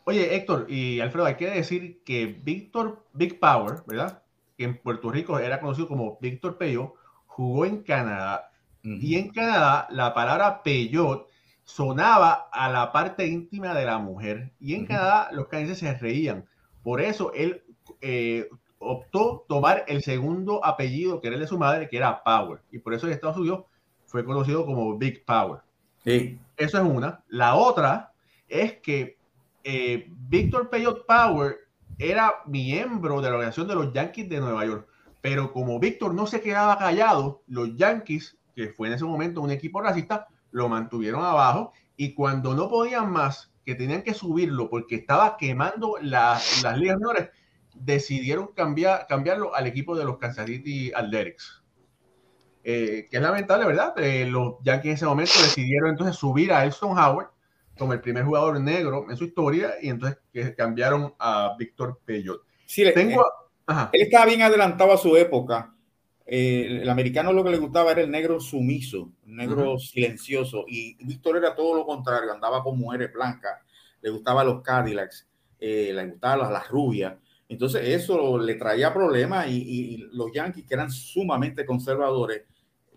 Oye, Héctor y Alfredo, hay que decir que Víctor Big Power, ¿verdad? Que en Puerto Rico era conocido como Víctor Peyot, jugó en Canadá. Uh -huh. Y en Canadá la palabra Peyot sonaba a la parte íntima de la mujer. Y en uh -huh. Canadá los canadienses se reían. Por eso él eh, optó tomar el segundo apellido que era el de su madre, que era Power. Y por eso en Estados Unidos fue conocido como Big Power. Sí. Eso es una. La otra es que eh, Víctor Peyot Power era miembro de la organización de los Yankees de Nueva York. Pero como Víctor no se quedaba callado, los Yankees, que fue en ese momento un equipo racista, lo mantuvieron abajo y cuando no podían más, que tenían que subirlo porque estaba quemando la, las ligas menores, decidieron cambiar, cambiarlo al equipo de los Kansas City Athletics. Eh, que es lamentable, ¿verdad? Eh, los Yankees en ese momento decidieron entonces subir a Elston Howard como el primer jugador negro en su historia y entonces que cambiaron a Víctor Peyot. Sí, Tengo, eh, él estaba bien adelantado a su época eh, el americano lo que le gustaba era el negro sumiso, el negro uh -huh. silencioso, y Víctor era todo lo contrario, andaba con mujeres blancas, le gustaban los Cadillacs, eh, le gustaban las, las, rubias, entonces eso le traía problemas y, y, y, los Yankees, que eran sumamente conservadores,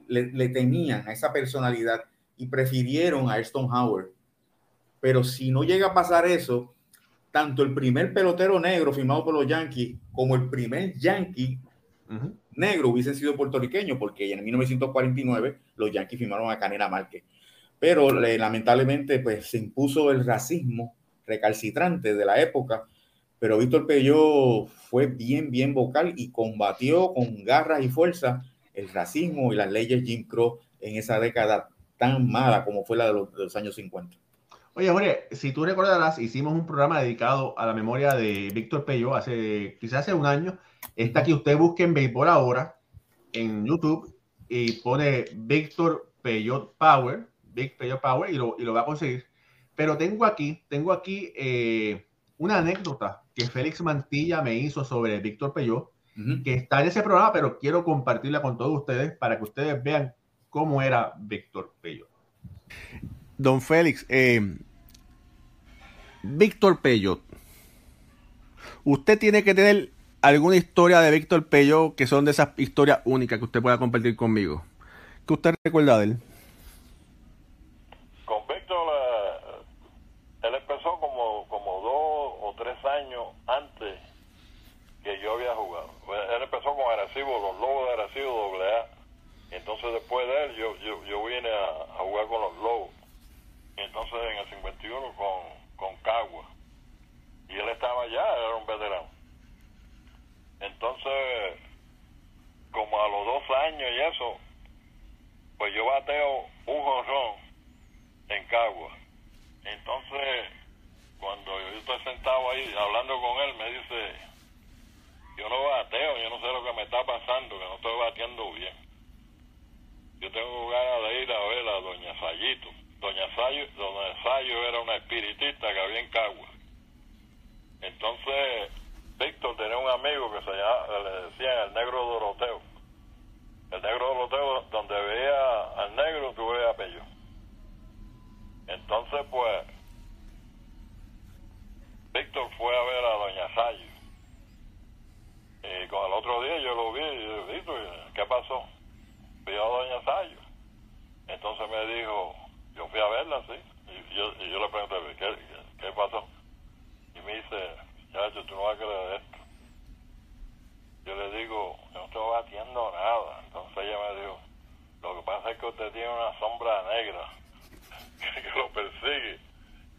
le, le, tenían a esa personalidad y prefirieron a Aston Howard. Pero si no llega a pasar eso, tanto el primer pelotero negro firmado por los Yankees como el primer Yankee uh -huh negro hubiesen sido puertorriqueños, porque en 1949 los Yankees firmaron a Canela Márquez. Pero eh, lamentablemente pues, se impuso el racismo recalcitrante de la época, pero Víctor Peyot fue bien, bien vocal y combatió con garras y fuerza el racismo y las leyes Jim Crow en esa década tan mala como fue la de los, de los años 50. Oye, Jorge, si tú recordarás, hicimos un programa dedicado a la memoria de Víctor Peyot hace quizás hace un año Está aquí, usted busque en béisbol ahora en YouTube y pone Víctor Peyot Power, Big Peyot Power y lo, y lo va a conseguir. Pero tengo aquí, tengo aquí eh, una anécdota que Félix Mantilla me hizo sobre Víctor Peyot, uh -huh. que está en ese programa, pero quiero compartirla con todos ustedes para que ustedes vean cómo era Víctor Peyot. Don Félix, eh, Víctor Peyot, usted tiene que tener alguna historia de Víctor Pello que son de esas historias únicas que usted pueda compartir conmigo. ¿Qué usted recuerda de él? Con Víctor, eh, él empezó como, como dos o tres años antes que yo había jugado. Él empezó con Arecibo, los Lobos de Arecibo doble A. Entonces después de él yo, yo, yo vine a, jugar con los Lobos. Entonces en el 51 con, con Cagua. Y él estaba allá, era un veterano. Entonces, como a los dos años y eso, pues yo bateo un jonrón en Cagua. Entonces, cuando yo estoy sentado ahí hablando con él, me dice, yo no bateo, yo no sé lo que me está pasando, que no estoy bateando bien. Yo tengo ganas de ir a ver a Doña Sayito. Doña Sayo, Doña Sayo era una espiritista que había en Cagua. Entonces, Víctor tenía un amigo que se llamaba, le decían el negro Doroteo. El negro Doroteo, donde veía al negro, tú veías a Pello. Entonces, pues, Víctor fue a ver a Doña Sayo. Y con el otro día yo lo vi y Víctor, ¿qué pasó? Vio a Doña Sayo. Entonces me dijo, yo fui a verla, sí. Y yo, y yo le pregunté, ¿qué, qué pasó? Y me dice, Chacho, tú no vas a creer esto. Yo le digo, yo no estoy batiendo nada. Entonces ella me dijo, lo que pasa es que usted tiene una sombra negra [laughs] que, lo persigue.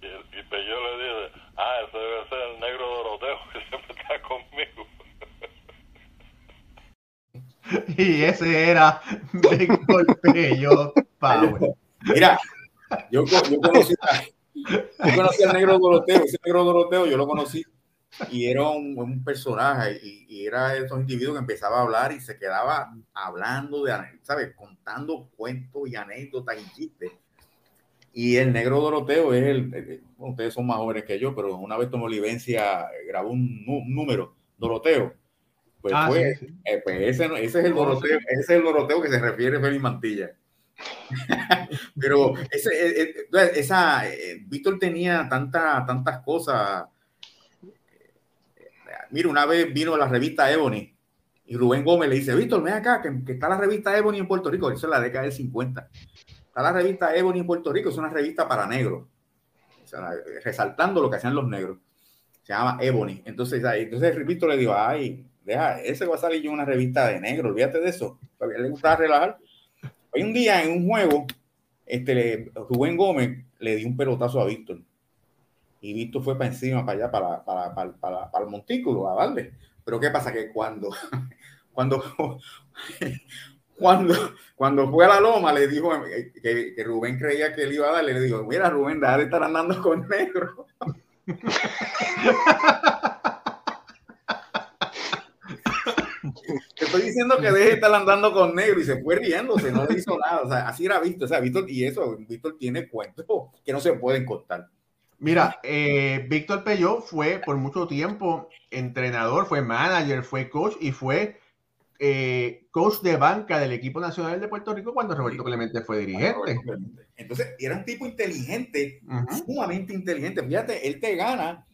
Y, y pues yo le dije, ah, ese debe ser el negro Doroteo que [laughs] siempre está conmigo. [laughs] y ese era Víctor Pello Power. Mira, yo, yo, conocí, yo conocí al negro Doroteo, ese negro Doroteo yo lo conocí y era un, personaje y, era de esos individuos que empezaba a hablar y se quedaba hablando de, ¿sabes? Contando cuentos y anécdotas y chistes. Y el negro Doroteo es el, ustedes son más jóvenes que yo, pero una vez tomó Olivencia, grabó un, número, Doroteo. Pues, ah, fue, eh, pues ese, ese, es el Doroteo, ese es el Doroteo que se refiere Félix Mantilla. [laughs] pero ese, eh, eh, esa, Víctor tenía tanta, tantas cosas Mira, una vez vino la revista Ebony y Rubén Gómez le dice, Víctor, ven acá, que, está la revista Ebony en Puerto Rico, eso es la década del 50. Está la revista Ebony en Puerto Rico, es una revista para negros, resaltando lo que hacían los negros. Se llama Ebony. Entonces, entonces Víctor le dijo, ay, deja, ese va a salir yo una revista de negros, olvídate de eso. A le gustaba relajar. Hoy un día en un juego, este, Rubén Gómez le dio un pelotazo a Víctor y Víctor fue para encima, para allá, para, para, para, para, el montículo, a darle. Pero ¿qué pasa? Que cuando, [laughs] cuando, [laughs] cuando, cuando fue a la loma, le dijo que, Rubén creía que él iba a darle, le dijo, mira Rubén, deja de estar andando con negro. [laughs] Te estoy diciendo que deje de estar andando con negro y se fue riéndose, no le hizo nada. O sea, así era Víctor. O sea, Víctor, y eso, Víctor tiene cuentos que no se pueden contar. Mira, eh, Víctor Pelló fue por mucho tiempo entrenador, fue manager, fue coach y fue eh, coach de banca del equipo nacional de Puerto Rico cuando Roberto Clemente fue dirigente. Entonces, era un tipo inteligente, sumamente inteligente. Fíjate, él te gana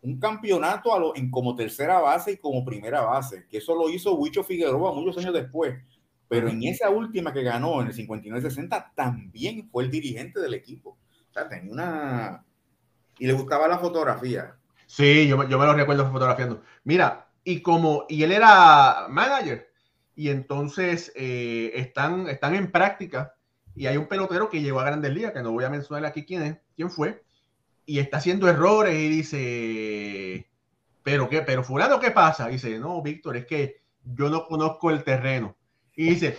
un campeonato a lo, en como tercera base y como primera base, que eso lo hizo Huicho Figueroa muchos años después. Pero en esa última que ganó en el 59-60, también fue el dirigente del equipo. O sea, tenía una, y le gustaba la fotografía. Sí, yo, me lo recuerdo fotografiando. Mira, y como, y él era manager, y entonces eh, están, están en práctica, y hay un pelotero que llegó a Grandes Ligas, que no voy a mencionar aquí quién es, quién fue, y está haciendo errores y dice, pero qué, pero fulano, ¿qué pasa? dice, no, Víctor, es que yo no conozco el terreno. Y dice,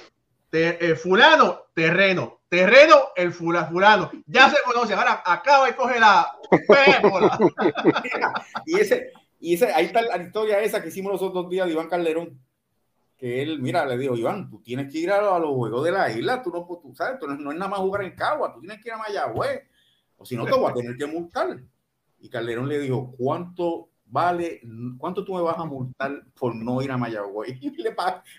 eh, fulano, terreno, terreno, el fulano, ya se conoce, ahora acaba y coge la [laughs] y ese, y ese, ahí está la historia esa que hicimos los otros días de Iván Calderón, que él, mira, le dijo, Iván, tú tienes que ir a, los juegos de la isla, tú no, tú sabes, tú no, no, es nada más jugar en Cagua, tú tienes que ir a Mayagüez, o si no te voy a tener que multar. Y Calderón le dijo, ¿cuánto vale, ¿cuánto tú me vas a multar por no ir a Mayagüez? [laughs] Y le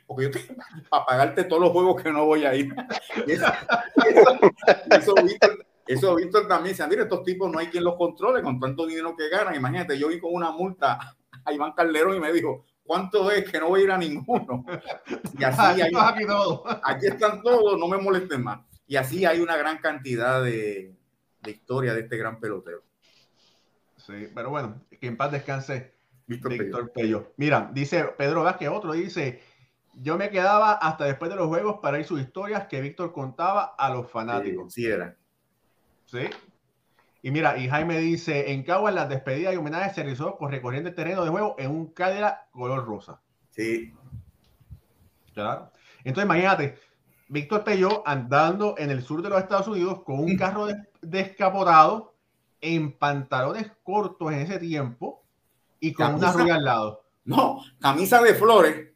porque yo tengo para pagarte todos los juegos que no voy a ir. [laughs] eso, eso, Víctor, también dice, mira, estos tipos no hay quien los controle con tanto dinero que ganan. Imagínate, yo vi con una multa a Iván Calderón y me dijo, ¿cuánto es que no voy a ir a ninguno? Y así [laughs] Aquí, hay, aquí están todos, no me molesten más. Y así hay una gran cantidad de, de historia de este gran pelotero. Sí, pero bueno, que en paz descanse Víctor. Víctor Pello. Mira, dice Pedro Vázquez, otro dice, yo me quedaba hasta después de los juegos para ir sus historias que Víctor contaba a los fanáticos. Sí, era. Sí. Y mira, y Jaime dice, en Caguas las despedidas y homenajes se realizó por recorriendo el terreno de juego en un Cadillac color rosa. Sí, Claro. Entonces imagínate, Víctor Pello andando en el sur de los Estados Unidos con un [laughs] carro des- descapotado en pantalones cortos en ese tiempo y con una rubia al lado. No, camisa de flores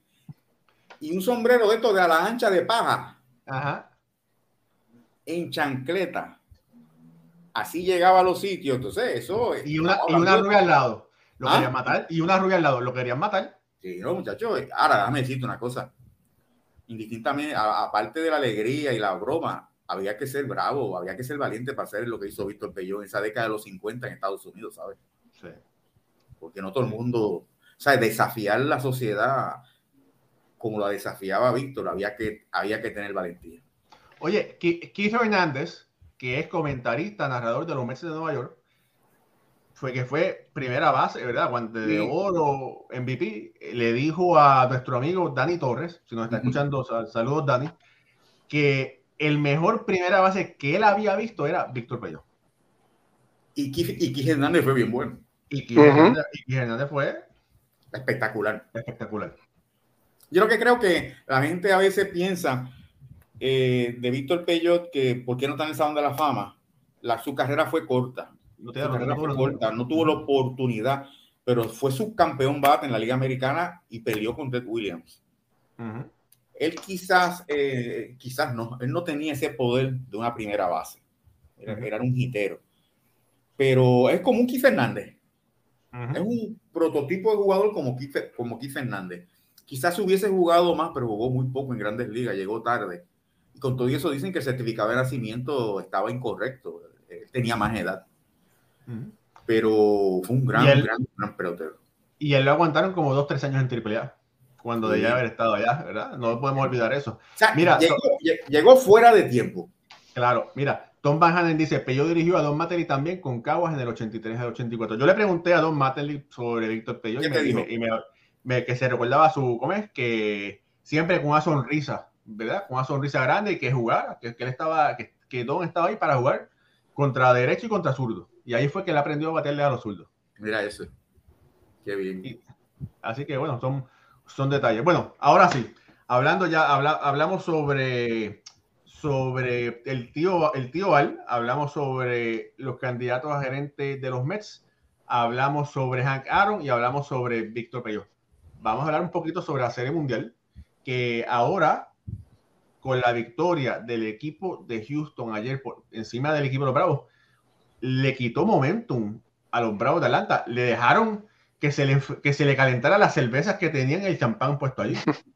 y un sombrero de estos de a la ancha de paja Ajá. en chancleta. Así llegaba a los sitios. Entonces, eso es. Y una, y una rubia al lado. Lo ¿Ah? querían matar. Y una rubia al lado. Lo querían matar. Sí, no, muchachos. Ahora, déjame decirte una cosa. Indistintamente, aparte de la alegría y la broma, había que ser bravo, había que ser valiente para hacer lo que hizo Víctor Pellón en esa década de los 50 en Estados Unidos, ¿sabes? Sí. Porque no todo el mundo, ¿sabes? Desafiar la sociedad como la desafiaba Víctor, había que, había que tener valentía. Oye, Keith Hernández, que es comentarista, narrador de los Mets de Nueva York, fue que fue primera base, ¿verdad? Guante de Sí. oro, MVP, le dijo a nuestro amigo Dani Torres, si nos está Ujú. escuchando, sal- saludos Dani, que el mejor primera base que él había visto era Víctor Pello. Y Keith Hernández fue bien bueno, Y Ujú. Hernández, fue espectacular. espectacular. Yo lo que creo que la gente a veces piensa eh, de Víctor Peyot que por qué no está en el Salón de la Fama. La, su carrera fue corta. No te Su carrera no fue corta, no tuvo la oportunidad, pero fue subcampeón bate en la Liga Americana y peleó con Ted Williams. Ujú. Él quizás, eh, quizás no, él no tenía ese poder de una primera base. Era, Ujú. era un hitero. Pero es como un Keith Fernández. Es Ujú. un prototipo de jugador como Keith, como Keith Fernández. Quizás hubiese jugado más, pero jugó muy poco en grandes ligas, llegó tarde. Y con todo eso dicen que el certificado de nacimiento estaba incorrecto. Él tenía más edad. Ujú. Pero fue un gran, él- gran, gran pelotero. Y él lo aguantaron como dos, tres años en AAA, cuando debía haber estado allá, ¿verdad? No podemos olvidar eso. O sea, Mira, llegó, lle- llegó fuera de tiempo. Claro, mira, Tom Van Hanen dice, Pello dirigió a Don Matterly también con Caguas en el 83 al 84. Yo le pregunté a Don Matterly sobre Víctor Pello y, ¿Qué me, y dijo? me- y me- me- que se recordaba su, ¿cómo es? Que siempre con una sonrisa, ¿verdad? Con una sonrisa grande y que jugara, que, que él estaba, que, que Don estaba ahí para jugar contra derecho y contra zurdo. Y ahí fue que él aprendió a baterle a los zurdos. Mira eso. Qué bien. Y- Así que bueno, son, son detalles. Bueno, ahora sí, hablando ya, habla- hablamos sobre, sobre el tío, el tío Al, hablamos sobre los candidatos a gerente de los Mets, hablamos sobre Hank Aaron y hablamos sobre Víctor Pello. Vamos a hablar un poquito sobre la Serie Mundial, que ahora, con la victoria del equipo de Houston ayer por encima del equipo de los Bravos, le quitó momentum a los Bravos de Atlanta. Le dejaron que se le, que se le calentara las cervezas que tenían el champán puesto allí. [laughs]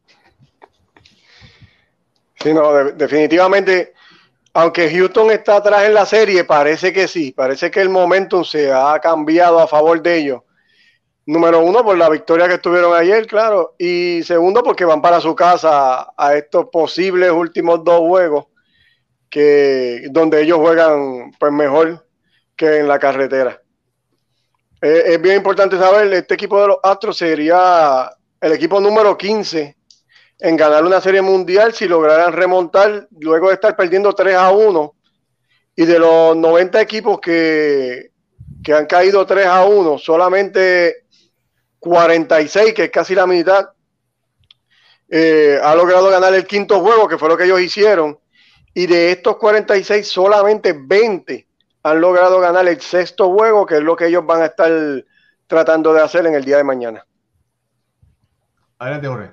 Sí, no, de- definitivamente, aunque Houston está atrás en la serie, parece que sí, parece que el momentum se ha cambiado a favor de ellos. Número uno, por la victoria que tuvieron ayer, claro, y segundo, porque van para su casa a estos posibles últimos dos juegos, que donde ellos juegan pues mejor que en la carretera. Eh, es bien importante saber, este equipo de los Astros sería el equipo número 15 en ganar una serie mundial si lograran remontar luego de estar perdiendo 3 a 1 y de los 90 equipos que, que han caído 3 a 1 solamente 46 que es casi la mitad eh, ha logrado ganar el quinto juego que fue lo que ellos hicieron. Y de estos 46 solamente 20 han logrado ganar el sexto juego que es lo que ellos van a estar tratando de hacer en el día de mañana Adelante, Jorge.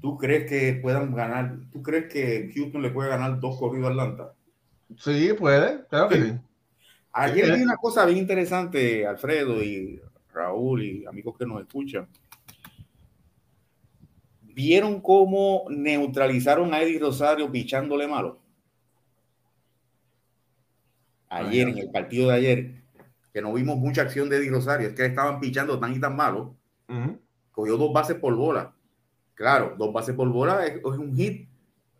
¿Tú crees que puedan ganar? ¿Tú crees que Houston le puede ganar dos corridos a Atlanta? Sí, puede, claro que Sí. sí. Ayer Sí. vi una cosa bien interesante, Alfredo y Raúl y amigos que nos escuchan. ¿Vieron cómo neutralizaron a Eddie Rosario pichándole malo? Ayer, en el partido de ayer, que no vimos mucha acción de Eddie Rosario, es que estaban pichando tan y tan malo Ujú. cogió dos bases por bola. Claro, dos bases por bola es, un hit,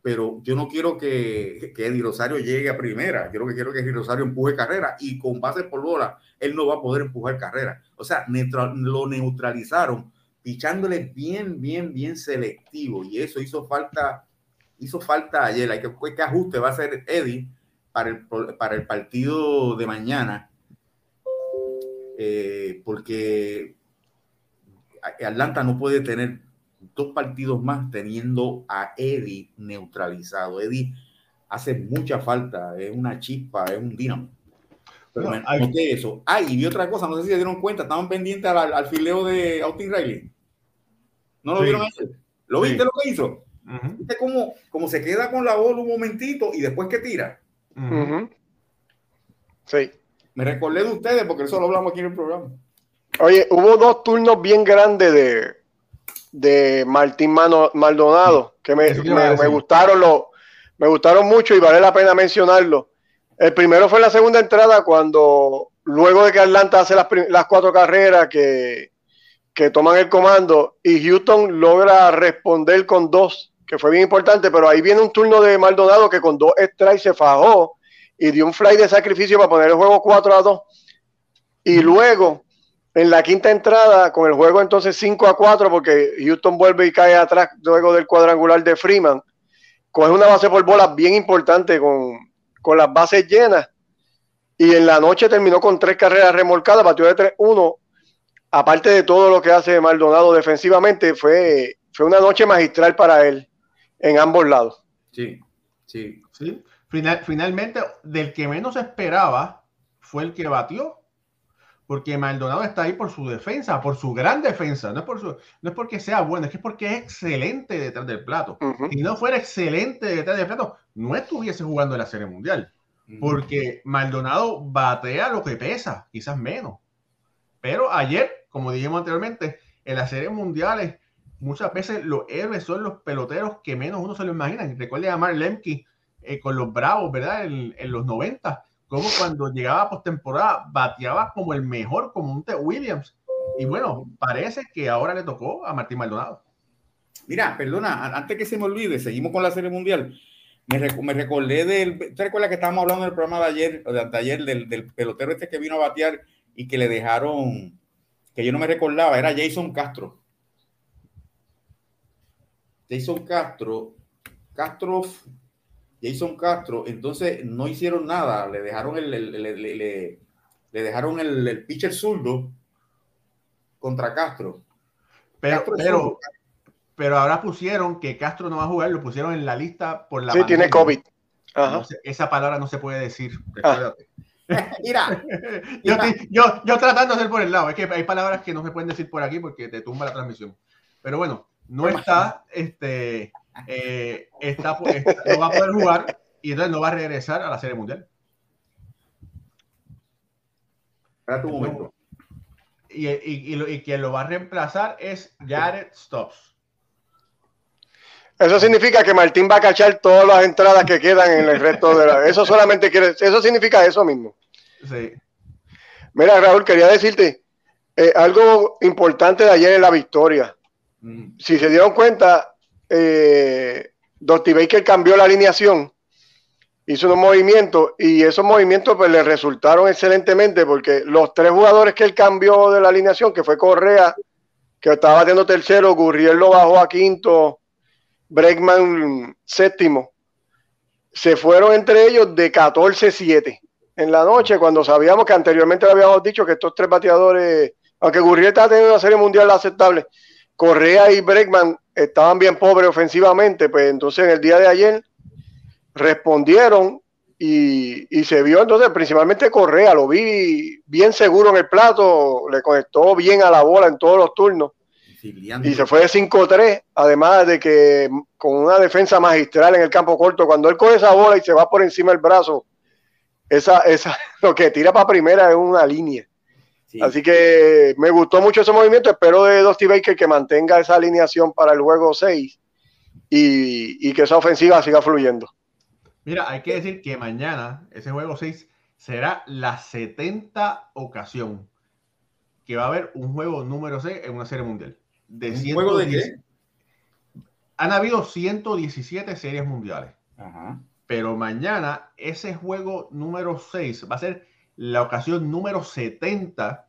pero yo no quiero que, que Eddie Rosario llegue a primera. Yo lo que quiero que Eddie Rosario empuje carrera y con bases por bola él no va a poder empujar carrera. O sea, lo neutralizaron pichándole bien, bien, bien selectivo y eso hizo falta, hizo falta ayer. Hay que, ¿qué ajuste va a hacer Eddie para el, para el partido de mañana? Eh, porque Atlanta no puede tener dos partidos más teniendo a Eddie neutralizado. Eddie hace mucha falta, es una chispa, es un dinamo. Pero no, hay... eso. Ah, y vi otra cosa, no sé si se dieron cuenta, estaban pendientes al, al fileo de Austin Riley. ¿No lo vieron ayer? ¿Lo viste lo que hizo? ¿Viste cómo, cómo, se queda con la bola un momentito y después que tira? Sí. Me recordé de ustedes porque eso lo hablamos aquí en el programa. Oye, hubo dos turnos bien grandes de, de Martín Maldonado que me, me, gustaron lo, me gustaron mucho y vale la pena mencionarlo. El primero fue la segunda entrada cuando luego de que Atlanta hace las, las cuatro carreras que, que toman el comando y Houston logra responder con dos, que fue bien importante, pero ahí viene un turno de Maldonado que con dos strikes se fajó y dio un fly de sacrificio para poner el juego 4 a 2. Y luego, en la quinta entrada, con el juego entonces 5 a 4, porque Houston vuelve y cae atrás luego del cuadrangular de Freeman, coge una base por bola bien importante con, con las bases llenas. Y en la noche terminó con tres carreras remolcadas, batió de 3-1 aparte de todo lo que hace Maldonado defensivamente, fue, fue una noche magistral para él en ambos lados. Sí, sí. sí. finalmente, del que menos esperaba fue el que batió. Porque Maldonado está ahí por su defensa, por su gran defensa. No es, por su, no es porque sea bueno, es que porque es excelente detrás del plato. Si no fuera excelente detrás del plato, no estuviese jugando en la Serie Mundial. Porque Maldonado batea lo que pesa, quizás menos. Pero ayer como dijimos anteriormente, en las series mundiales muchas veces los héroes son los peloteros que menos uno se lo imagina. Recuerde a Mark Lemke eh, con los Bravos, ¿verdad? En, los 90, como cuando llegaba postemporada bateaba como el mejor, como un T. Williams. Y bueno, parece que ahora le tocó a Martín Maldonado. Mira, perdona, antes que se me olvide, seguimos con la serie mundial. Me, me recordé del. ¿Te recuerdas que estábamos hablando del programa de ayer, o de, ayer, del, del pelotero este que vino a batear y que le dejaron que yo no me recordaba, era Jason Castro. Jason Castro, Castro, Jason Castro, entonces no hicieron nada, le dejaron el, le, dejaron el, pitcher zurdo contra Castro. Pero, pero, pero, ahora pusieron que Castro no va a jugar, lo pusieron en la lista por la. Sí, tiene COVID. esa palabra no se puede decir. Ah. [laughs] Mira, [laughs] yo, yo, tratando de hacer por el lado, es que hay palabras que no se pueden decir por aquí porque te tumba la transmisión. Pero bueno, no está, este, eh, está, no va a poder jugar y entonces no va a regresar a la Serie Mundial. Espera tu momento. Y, y, y, y, quien lo va a reemplazar es Jared Stops. Eso significa que Martín va a cachar todas las entradas que quedan en el resto de la. Eso solamente quiere. Eso significa eso mismo. Sí. Mira, Raúl, quería decirte eh, algo importante de ayer en la victoria. Si se dieron cuenta, eh, Baker cambió la alineación, hizo unos movimientos y esos movimientos pues, le resultaron excelentemente porque los tres jugadores que él cambió de la alineación, que fue Correa, que estaba batiendo tercero, Gurriel lo bajó a quinto, Bregman séptimo, se fueron entre ellos de 14-7 en la noche, cuando sabíamos que anteriormente le habíamos dicho que estos tres bateadores, aunque Gurriel estaba teniendo una serie mundial aceptable, Correa y Bregman estaban bien pobres ofensivamente, pues entonces en el día de ayer respondieron y, se vio entonces principalmente Correa, lo vi bien seguro en el plato, le conectó bien a la bola en todos los turnos. Y se fue de 5-3, además de que con una defensa magistral en el campo corto, cuando él coge esa bola y se va por encima del brazo, esa, esa, [laughs] lo que tira para primera es una línea. Así que me gustó mucho ese movimiento. Espero de Dusty Baker que mantenga esa alineación para el juego 6 y, y, que esa ofensiva siga fluyendo. Mira, hay que decir que mañana ese juego 6 será la 70 ocasión que va a haber un juego número 6 en una serie mundial. de ¿Un juego de qué? Han habido 117 series mundiales. Ajá. Pero mañana ese juego número 6 va a ser la ocasión número 70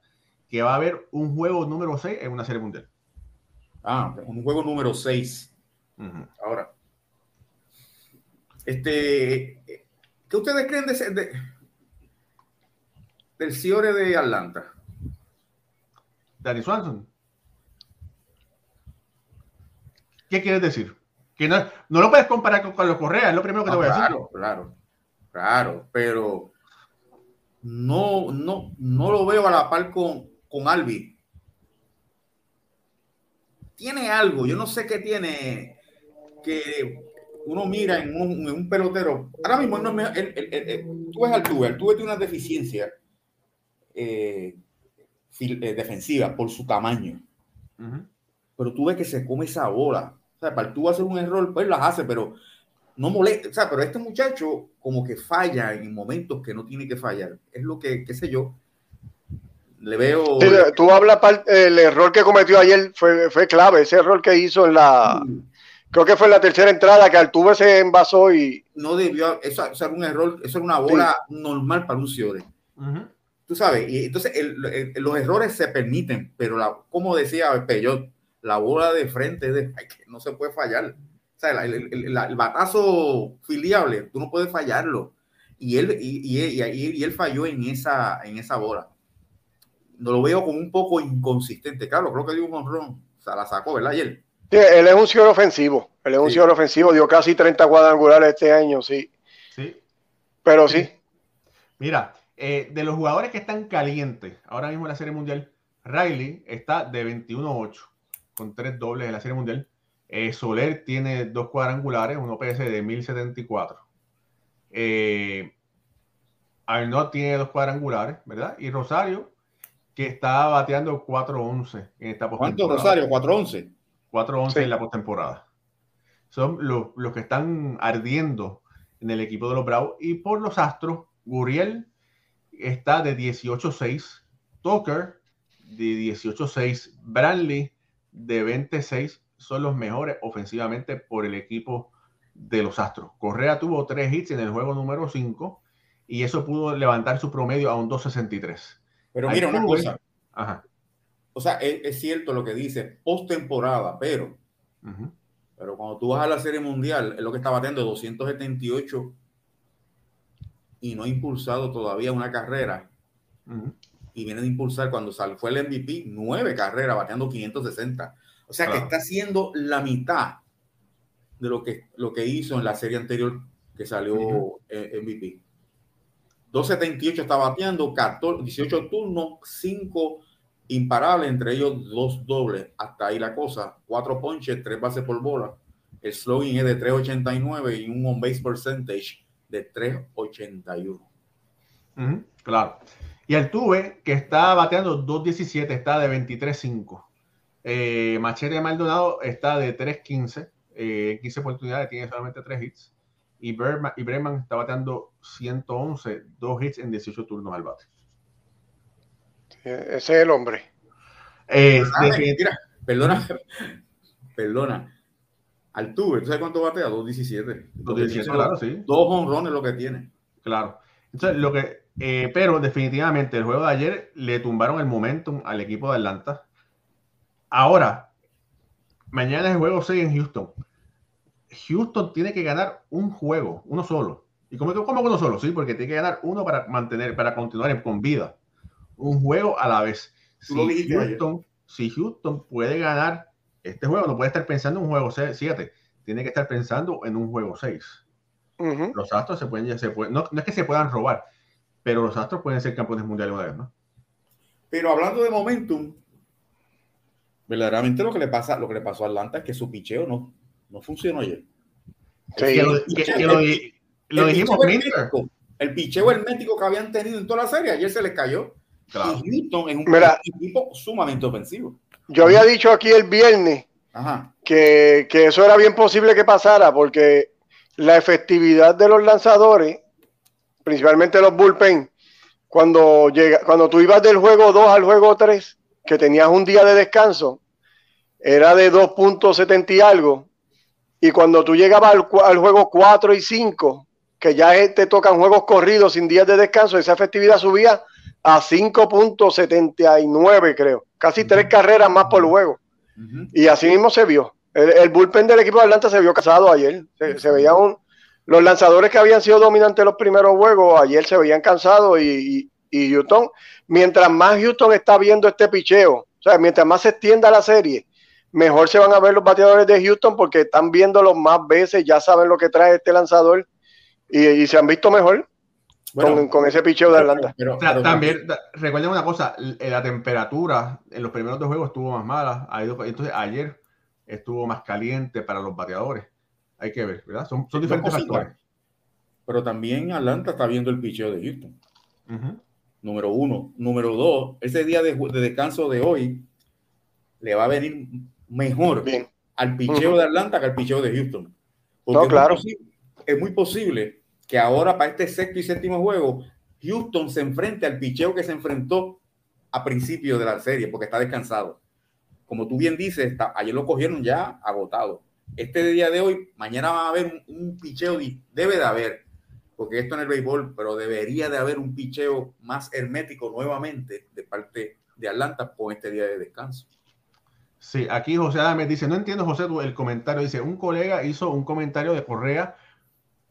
que va a haber un juego número 6 en una serie mundial. Ah, un juego número 6. Ahora, este, ¿qué ustedes creen de, de del Ciore de Atlanta? Danny Swanson. ¿Qué quieres decir? Que no, no lo puedes comparar con Carlos Correa, es lo primero que te voy a decir. Claro, claro, pero no, no, no lo veo a la par con, con Albi. Tiene algo, yo no sé qué tiene, que uno mira en un, pelotero. Ahora mismo no me, el, el, tú ves al Tuve, el Tuve tiene una deficiencia eh, eh, defensiva por su tamaño. Pero tú ves que se come esa bola. O sea, para tú hacer un error, pues las hace, pero no molesta. O sea, pero este muchacho como que falla en momentos que no tiene que fallar. Es lo que, qué sé yo, le veo. tú hablas, el error que cometió ayer fue, fue clave, ese error que hizo en la. Creo que fue en la tercera entrada que Altuve se envasó y. No debió. Eso, eso era un error, eso era una bola normal para un Ciore. Tú sabes, y entonces los errores se permiten, pero la, como decía Peyot, la bola de frente de, no se puede fallar. Sea, el, el, batazo filiable, tú no puedes fallarlo. Y él, y, y, y, él falló en esa, en esa bola. No lo veo como un poco inconsistente. Claro, creo que dio un honrón. O sea, la sacó, ¿verdad? Ayer. Sí, él es un señor ofensivo. Él es un señor ofensivo. Dio casi 30 cuadrangulares este año, sí. Sí. Pero sí. Mira, eh, de los jugadores que están calientes ahora mismo en la Serie Mundial, Riley está de 21-8 con tres dobles en la Serie Mundial. Eh, Soler tiene dos cuadrangulares, un OPS de 1074. Eh, Arnaud tiene dos cuadrangulares, ¿verdad? Y Rosario, que está bateando 4-11 en esta postemporada. ¿Cuánto Rosario? 4-11. 4-11 en la postemporada. Son los, los, que están ardiendo en el equipo de los Bravos. Y por los Astros, Guriel está de 18-6, Tucker de 18-6, Bradley de 26 son los mejores ofensivamente por el equipo de los Astros. Correa tuvo tres hits en el juego número 5 y eso pudo levantar su promedio a un 2.63. Pero mira una cosa. O sea, es, cierto lo que dice postemporada, pero, pero cuando tú vas a la Serie Mundial, es lo que está batiendo 278 y no ha impulsado todavía una carrera. Y viene de impulsar cuando sal, fue el MVP, nueve carreras, bateando 560. O sea que está haciendo la mitad de lo que, lo que hizo en la serie anterior que salió MVP. 278 está bateando, 14, 18 turnos, 5 imparables, entre ellos dos dobles. Hasta ahí la cosa. Cuatro ponches, tres bases por bola. El slogan es de 389 y un on-base percentage de 3.81. claro. Y el Tuve, que está bateando 2.17, está de 23.5. Eh, Machete Maldonado está de 3.15. Eh, 15 oportunidades, tiene solamente 3 hits. Y, Berman, y Breman está bateando 111, 2 hits en 18 turnos al bate. ese es el hombre. Eh, perdona, perdona. [laughs] Altuve, ¿tú sabes cuánto batea? 2.17. 2.17, claro, sí. Dos honrones lo que tiene. Claro. Entonces, lo que, eh, pero definitivamente el juego de ayer le tumbaron el momentum al equipo de Atlanta. Ahora, mañana es el juego 6 en Houston. Houston tiene que ganar un juego, uno solo. ¿Y cómo, cómo uno solo? Sí, porque tiene que ganar uno para mantener, para continuar con vida. Un juego a la vez. Si Houston, si Houston puede ganar este juego no puede estar pensando en un juego 7, tiene que estar pensando en un juego 6. Los Astros se pueden, se pueden no, es que se puedan robar, pero los Astros pueden ser campeones mundiales una vez, ¿no? Pero hablando de momentum, verdaderamente lo que le pasa, lo que le pasó a Atlanta es que su picheo no, no funcionó ayer. Sí, lo, dijimos el, el picheo hermético que habían tenido en toda la serie, ayer se les cayó. Y Houston es un equipo sumamente ofensivo. Yo había dicho aquí el viernes Que, eso era bien posible que pasara porque la efectividad de los lanzadores, principalmente los bullpen, cuando, llega, cuando tú ibas del juego 2 al juego 3, que tenías un día de descanso, era de 2.70 y algo. Y cuando tú llegabas al, al, juego 4 y 5, que ya te tocan juegos corridos sin días de descanso, esa efectividad subía a 5.79, creo. Casi tres carreras más por juego. Y así mismo se vio. El, bullpen del equipo de Atlanta se vio casado ayer. Se, veía un, los lanzadores que habían sido dominantes los primeros juegos, ayer se veían cansados y, y, Houston, mientras más Houston está viendo este picheo, o sea, mientras más se extienda la serie, mejor se van a ver los bateadores de Houston porque están viéndolo más veces, ya saben lo que trae este lanzador y, se han visto mejor con, ese picheo de Atlanta. Pero, también, recuerden una cosa, la temperatura en los primeros dos juegos estuvo más mala, entonces ayer estuvo más caliente para los bateadores. Hay que ver, ¿verdad? Son, diferentes factores. Pero también Atlanta está viendo el picheo de Houston. Número uno. Número dos, ese día de, descanso de hoy le va a venir mejor al picheo de Atlanta que al picheo de Houston. no, claro. es muy posible que ahora para este sexto y séptimo juego, Houston se enfrente al picheo que se enfrentó a principio de la serie, porque está descansado. Como tú bien dices, ayer lo cogieron ya agotado. Este día de hoy, mañana va a haber un, picheo, debe de haber, porque esto en el béisbol, pero debería de haber un picheo más hermético nuevamente de parte de Atlanta con este día de descanso. Sí, aquí José Adame dice, no entiendo José el comentario, dice, un colega hizo un comentario de Correa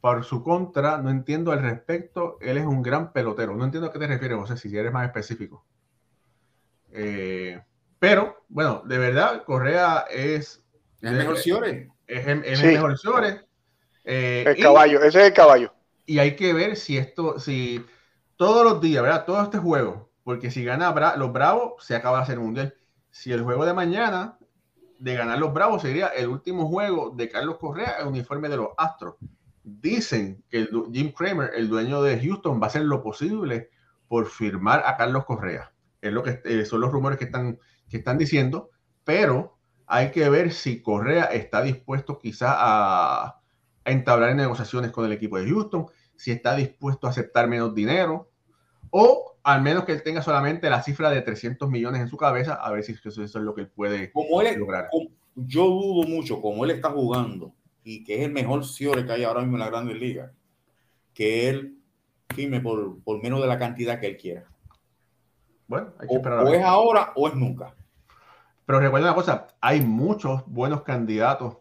por su contra, no entiendo al respecto, él es un gran pelotero. No entiendo a qué te refieres, José, si eres más específico. Eh, pero, bueno, de verdad, Correa es... el mejor Ciore. Es, el, mejor Ciore. Eh, el caballo, ese es el caballo. Y hay que ver si esto, si todos los días, ¿verdad? Todo este juego, porque si gana los Bravos, se acaba de hacer mundial. Si el juego de mañana de ganar los Bravos sería el último juego de Carlos Correa, el uniforme de los Astros dicen que Jim Kramer, el dueño de Houston, va a hacer lo posible por firmar a Carlos Correa. Es lo que eh, son los rumores que están, que están diciendo, pero hay que ver si Correa está dispuesto quizá a, a entablar negociaciones con el equipo de Houston, si está dispuesto a aceptar menos dinero, o al menos que él tenga solamente la cifra de 300 millones en su cabeza, a ver si eso, es lo que él puede lograr. yo dudo mucho, como él está jugando, y que es el mejor Ciore que hay ahora mismo en la Grandes Ligas, que él firme por, menos de la cantidad que él quiera. Bueno, hay que esperar. O, es ahora o es nunca. Pero recuerda una cosa, hay muchos buenos candidatos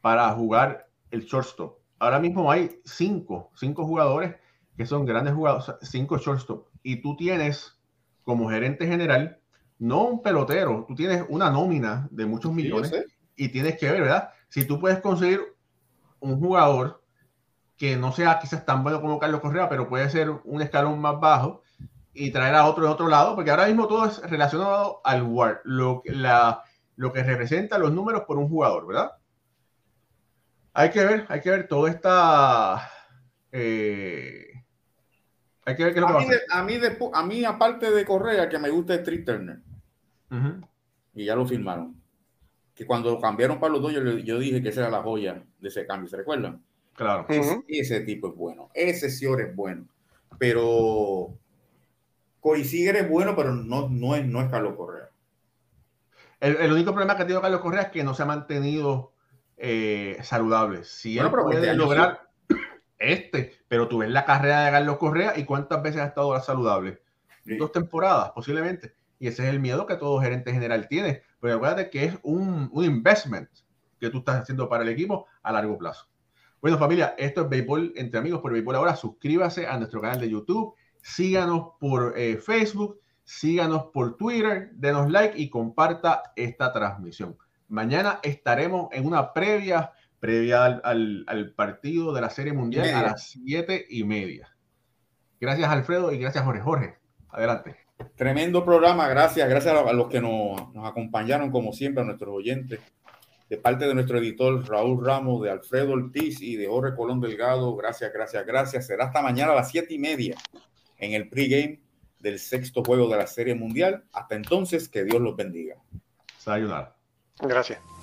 para jugar el shortstop. Ahora mismo hay cinco, cinco jugadores que son grandes jugadores, cinco shortstop. Y tú tienes como gerente general, no un pelotero, tú tienes una nómina de muchos millones y tienes que ver, ¿verdad? Si tú puedes conseguir un jugador que no sea quizás tan bueno como Carlos Correa, pero puede ser un escalón más bajo y traer a otro de otro lado, porque ahora mismo todo es relacionado al WAR, lo, la, lo que representa los números por un jugador, ¿verdad? Hay que ver, hay que ver, todo está... Eh, hay que ver qué es lo a, mí, a, mí a mí, aparte de Correa, que me gusta es Trick Turner. Y ya lo firmaron que cuando cambiaron para los dos, yo, dije que esa era la joya de ese cambio, ¿se recuerdan? Claro. ese, tipo es bueno, ese señor es bueno, pero Corey Seager es bueno, pero no, no, es, no es Carlos Correa. El, único problema que ha tenido Carlos Correa es que no se ha mantenido eh, saludable. Si él puede este lograr [clears throat] este, pero tú ves la carrera de Carlos Correa y cuántas veces ha estado saludable. Dos temporadas, posiblemente. Y ese es el miedo que todo gerente general tiene. Pero acuérdate que es un, un investment que tú estás haciendo para el equipo a largo plazo. Bueno, familia, esto es Béisbol entre amigos por Béisbol ahora. Suscríbase a nuestro canal de YouTube, síganos por eh, Facebook, síganos por Twitter, denos like y comparta esta transmisión. Mañana estaremos en una previa, previa al, al, partido de la Serie Mundial a las siete y media. Gracias, Alfredo, y gracias, Jorge. Jorge, adelante. Tremendo programa, gracias, gracias a los que nos, acompañaron como siempre, a nuestros oyentes, de parte de nuestro editor Raúl Ramos, de Alfredo Ortiz y de Jorge Colón Delgado, gracias, gracias, gracias. Será hasta mañana a las siete y media en el pregame del sexto juego de la Serie Mundial. Hasta entonces, que Dios los bendiga. Sayonara. Gracias.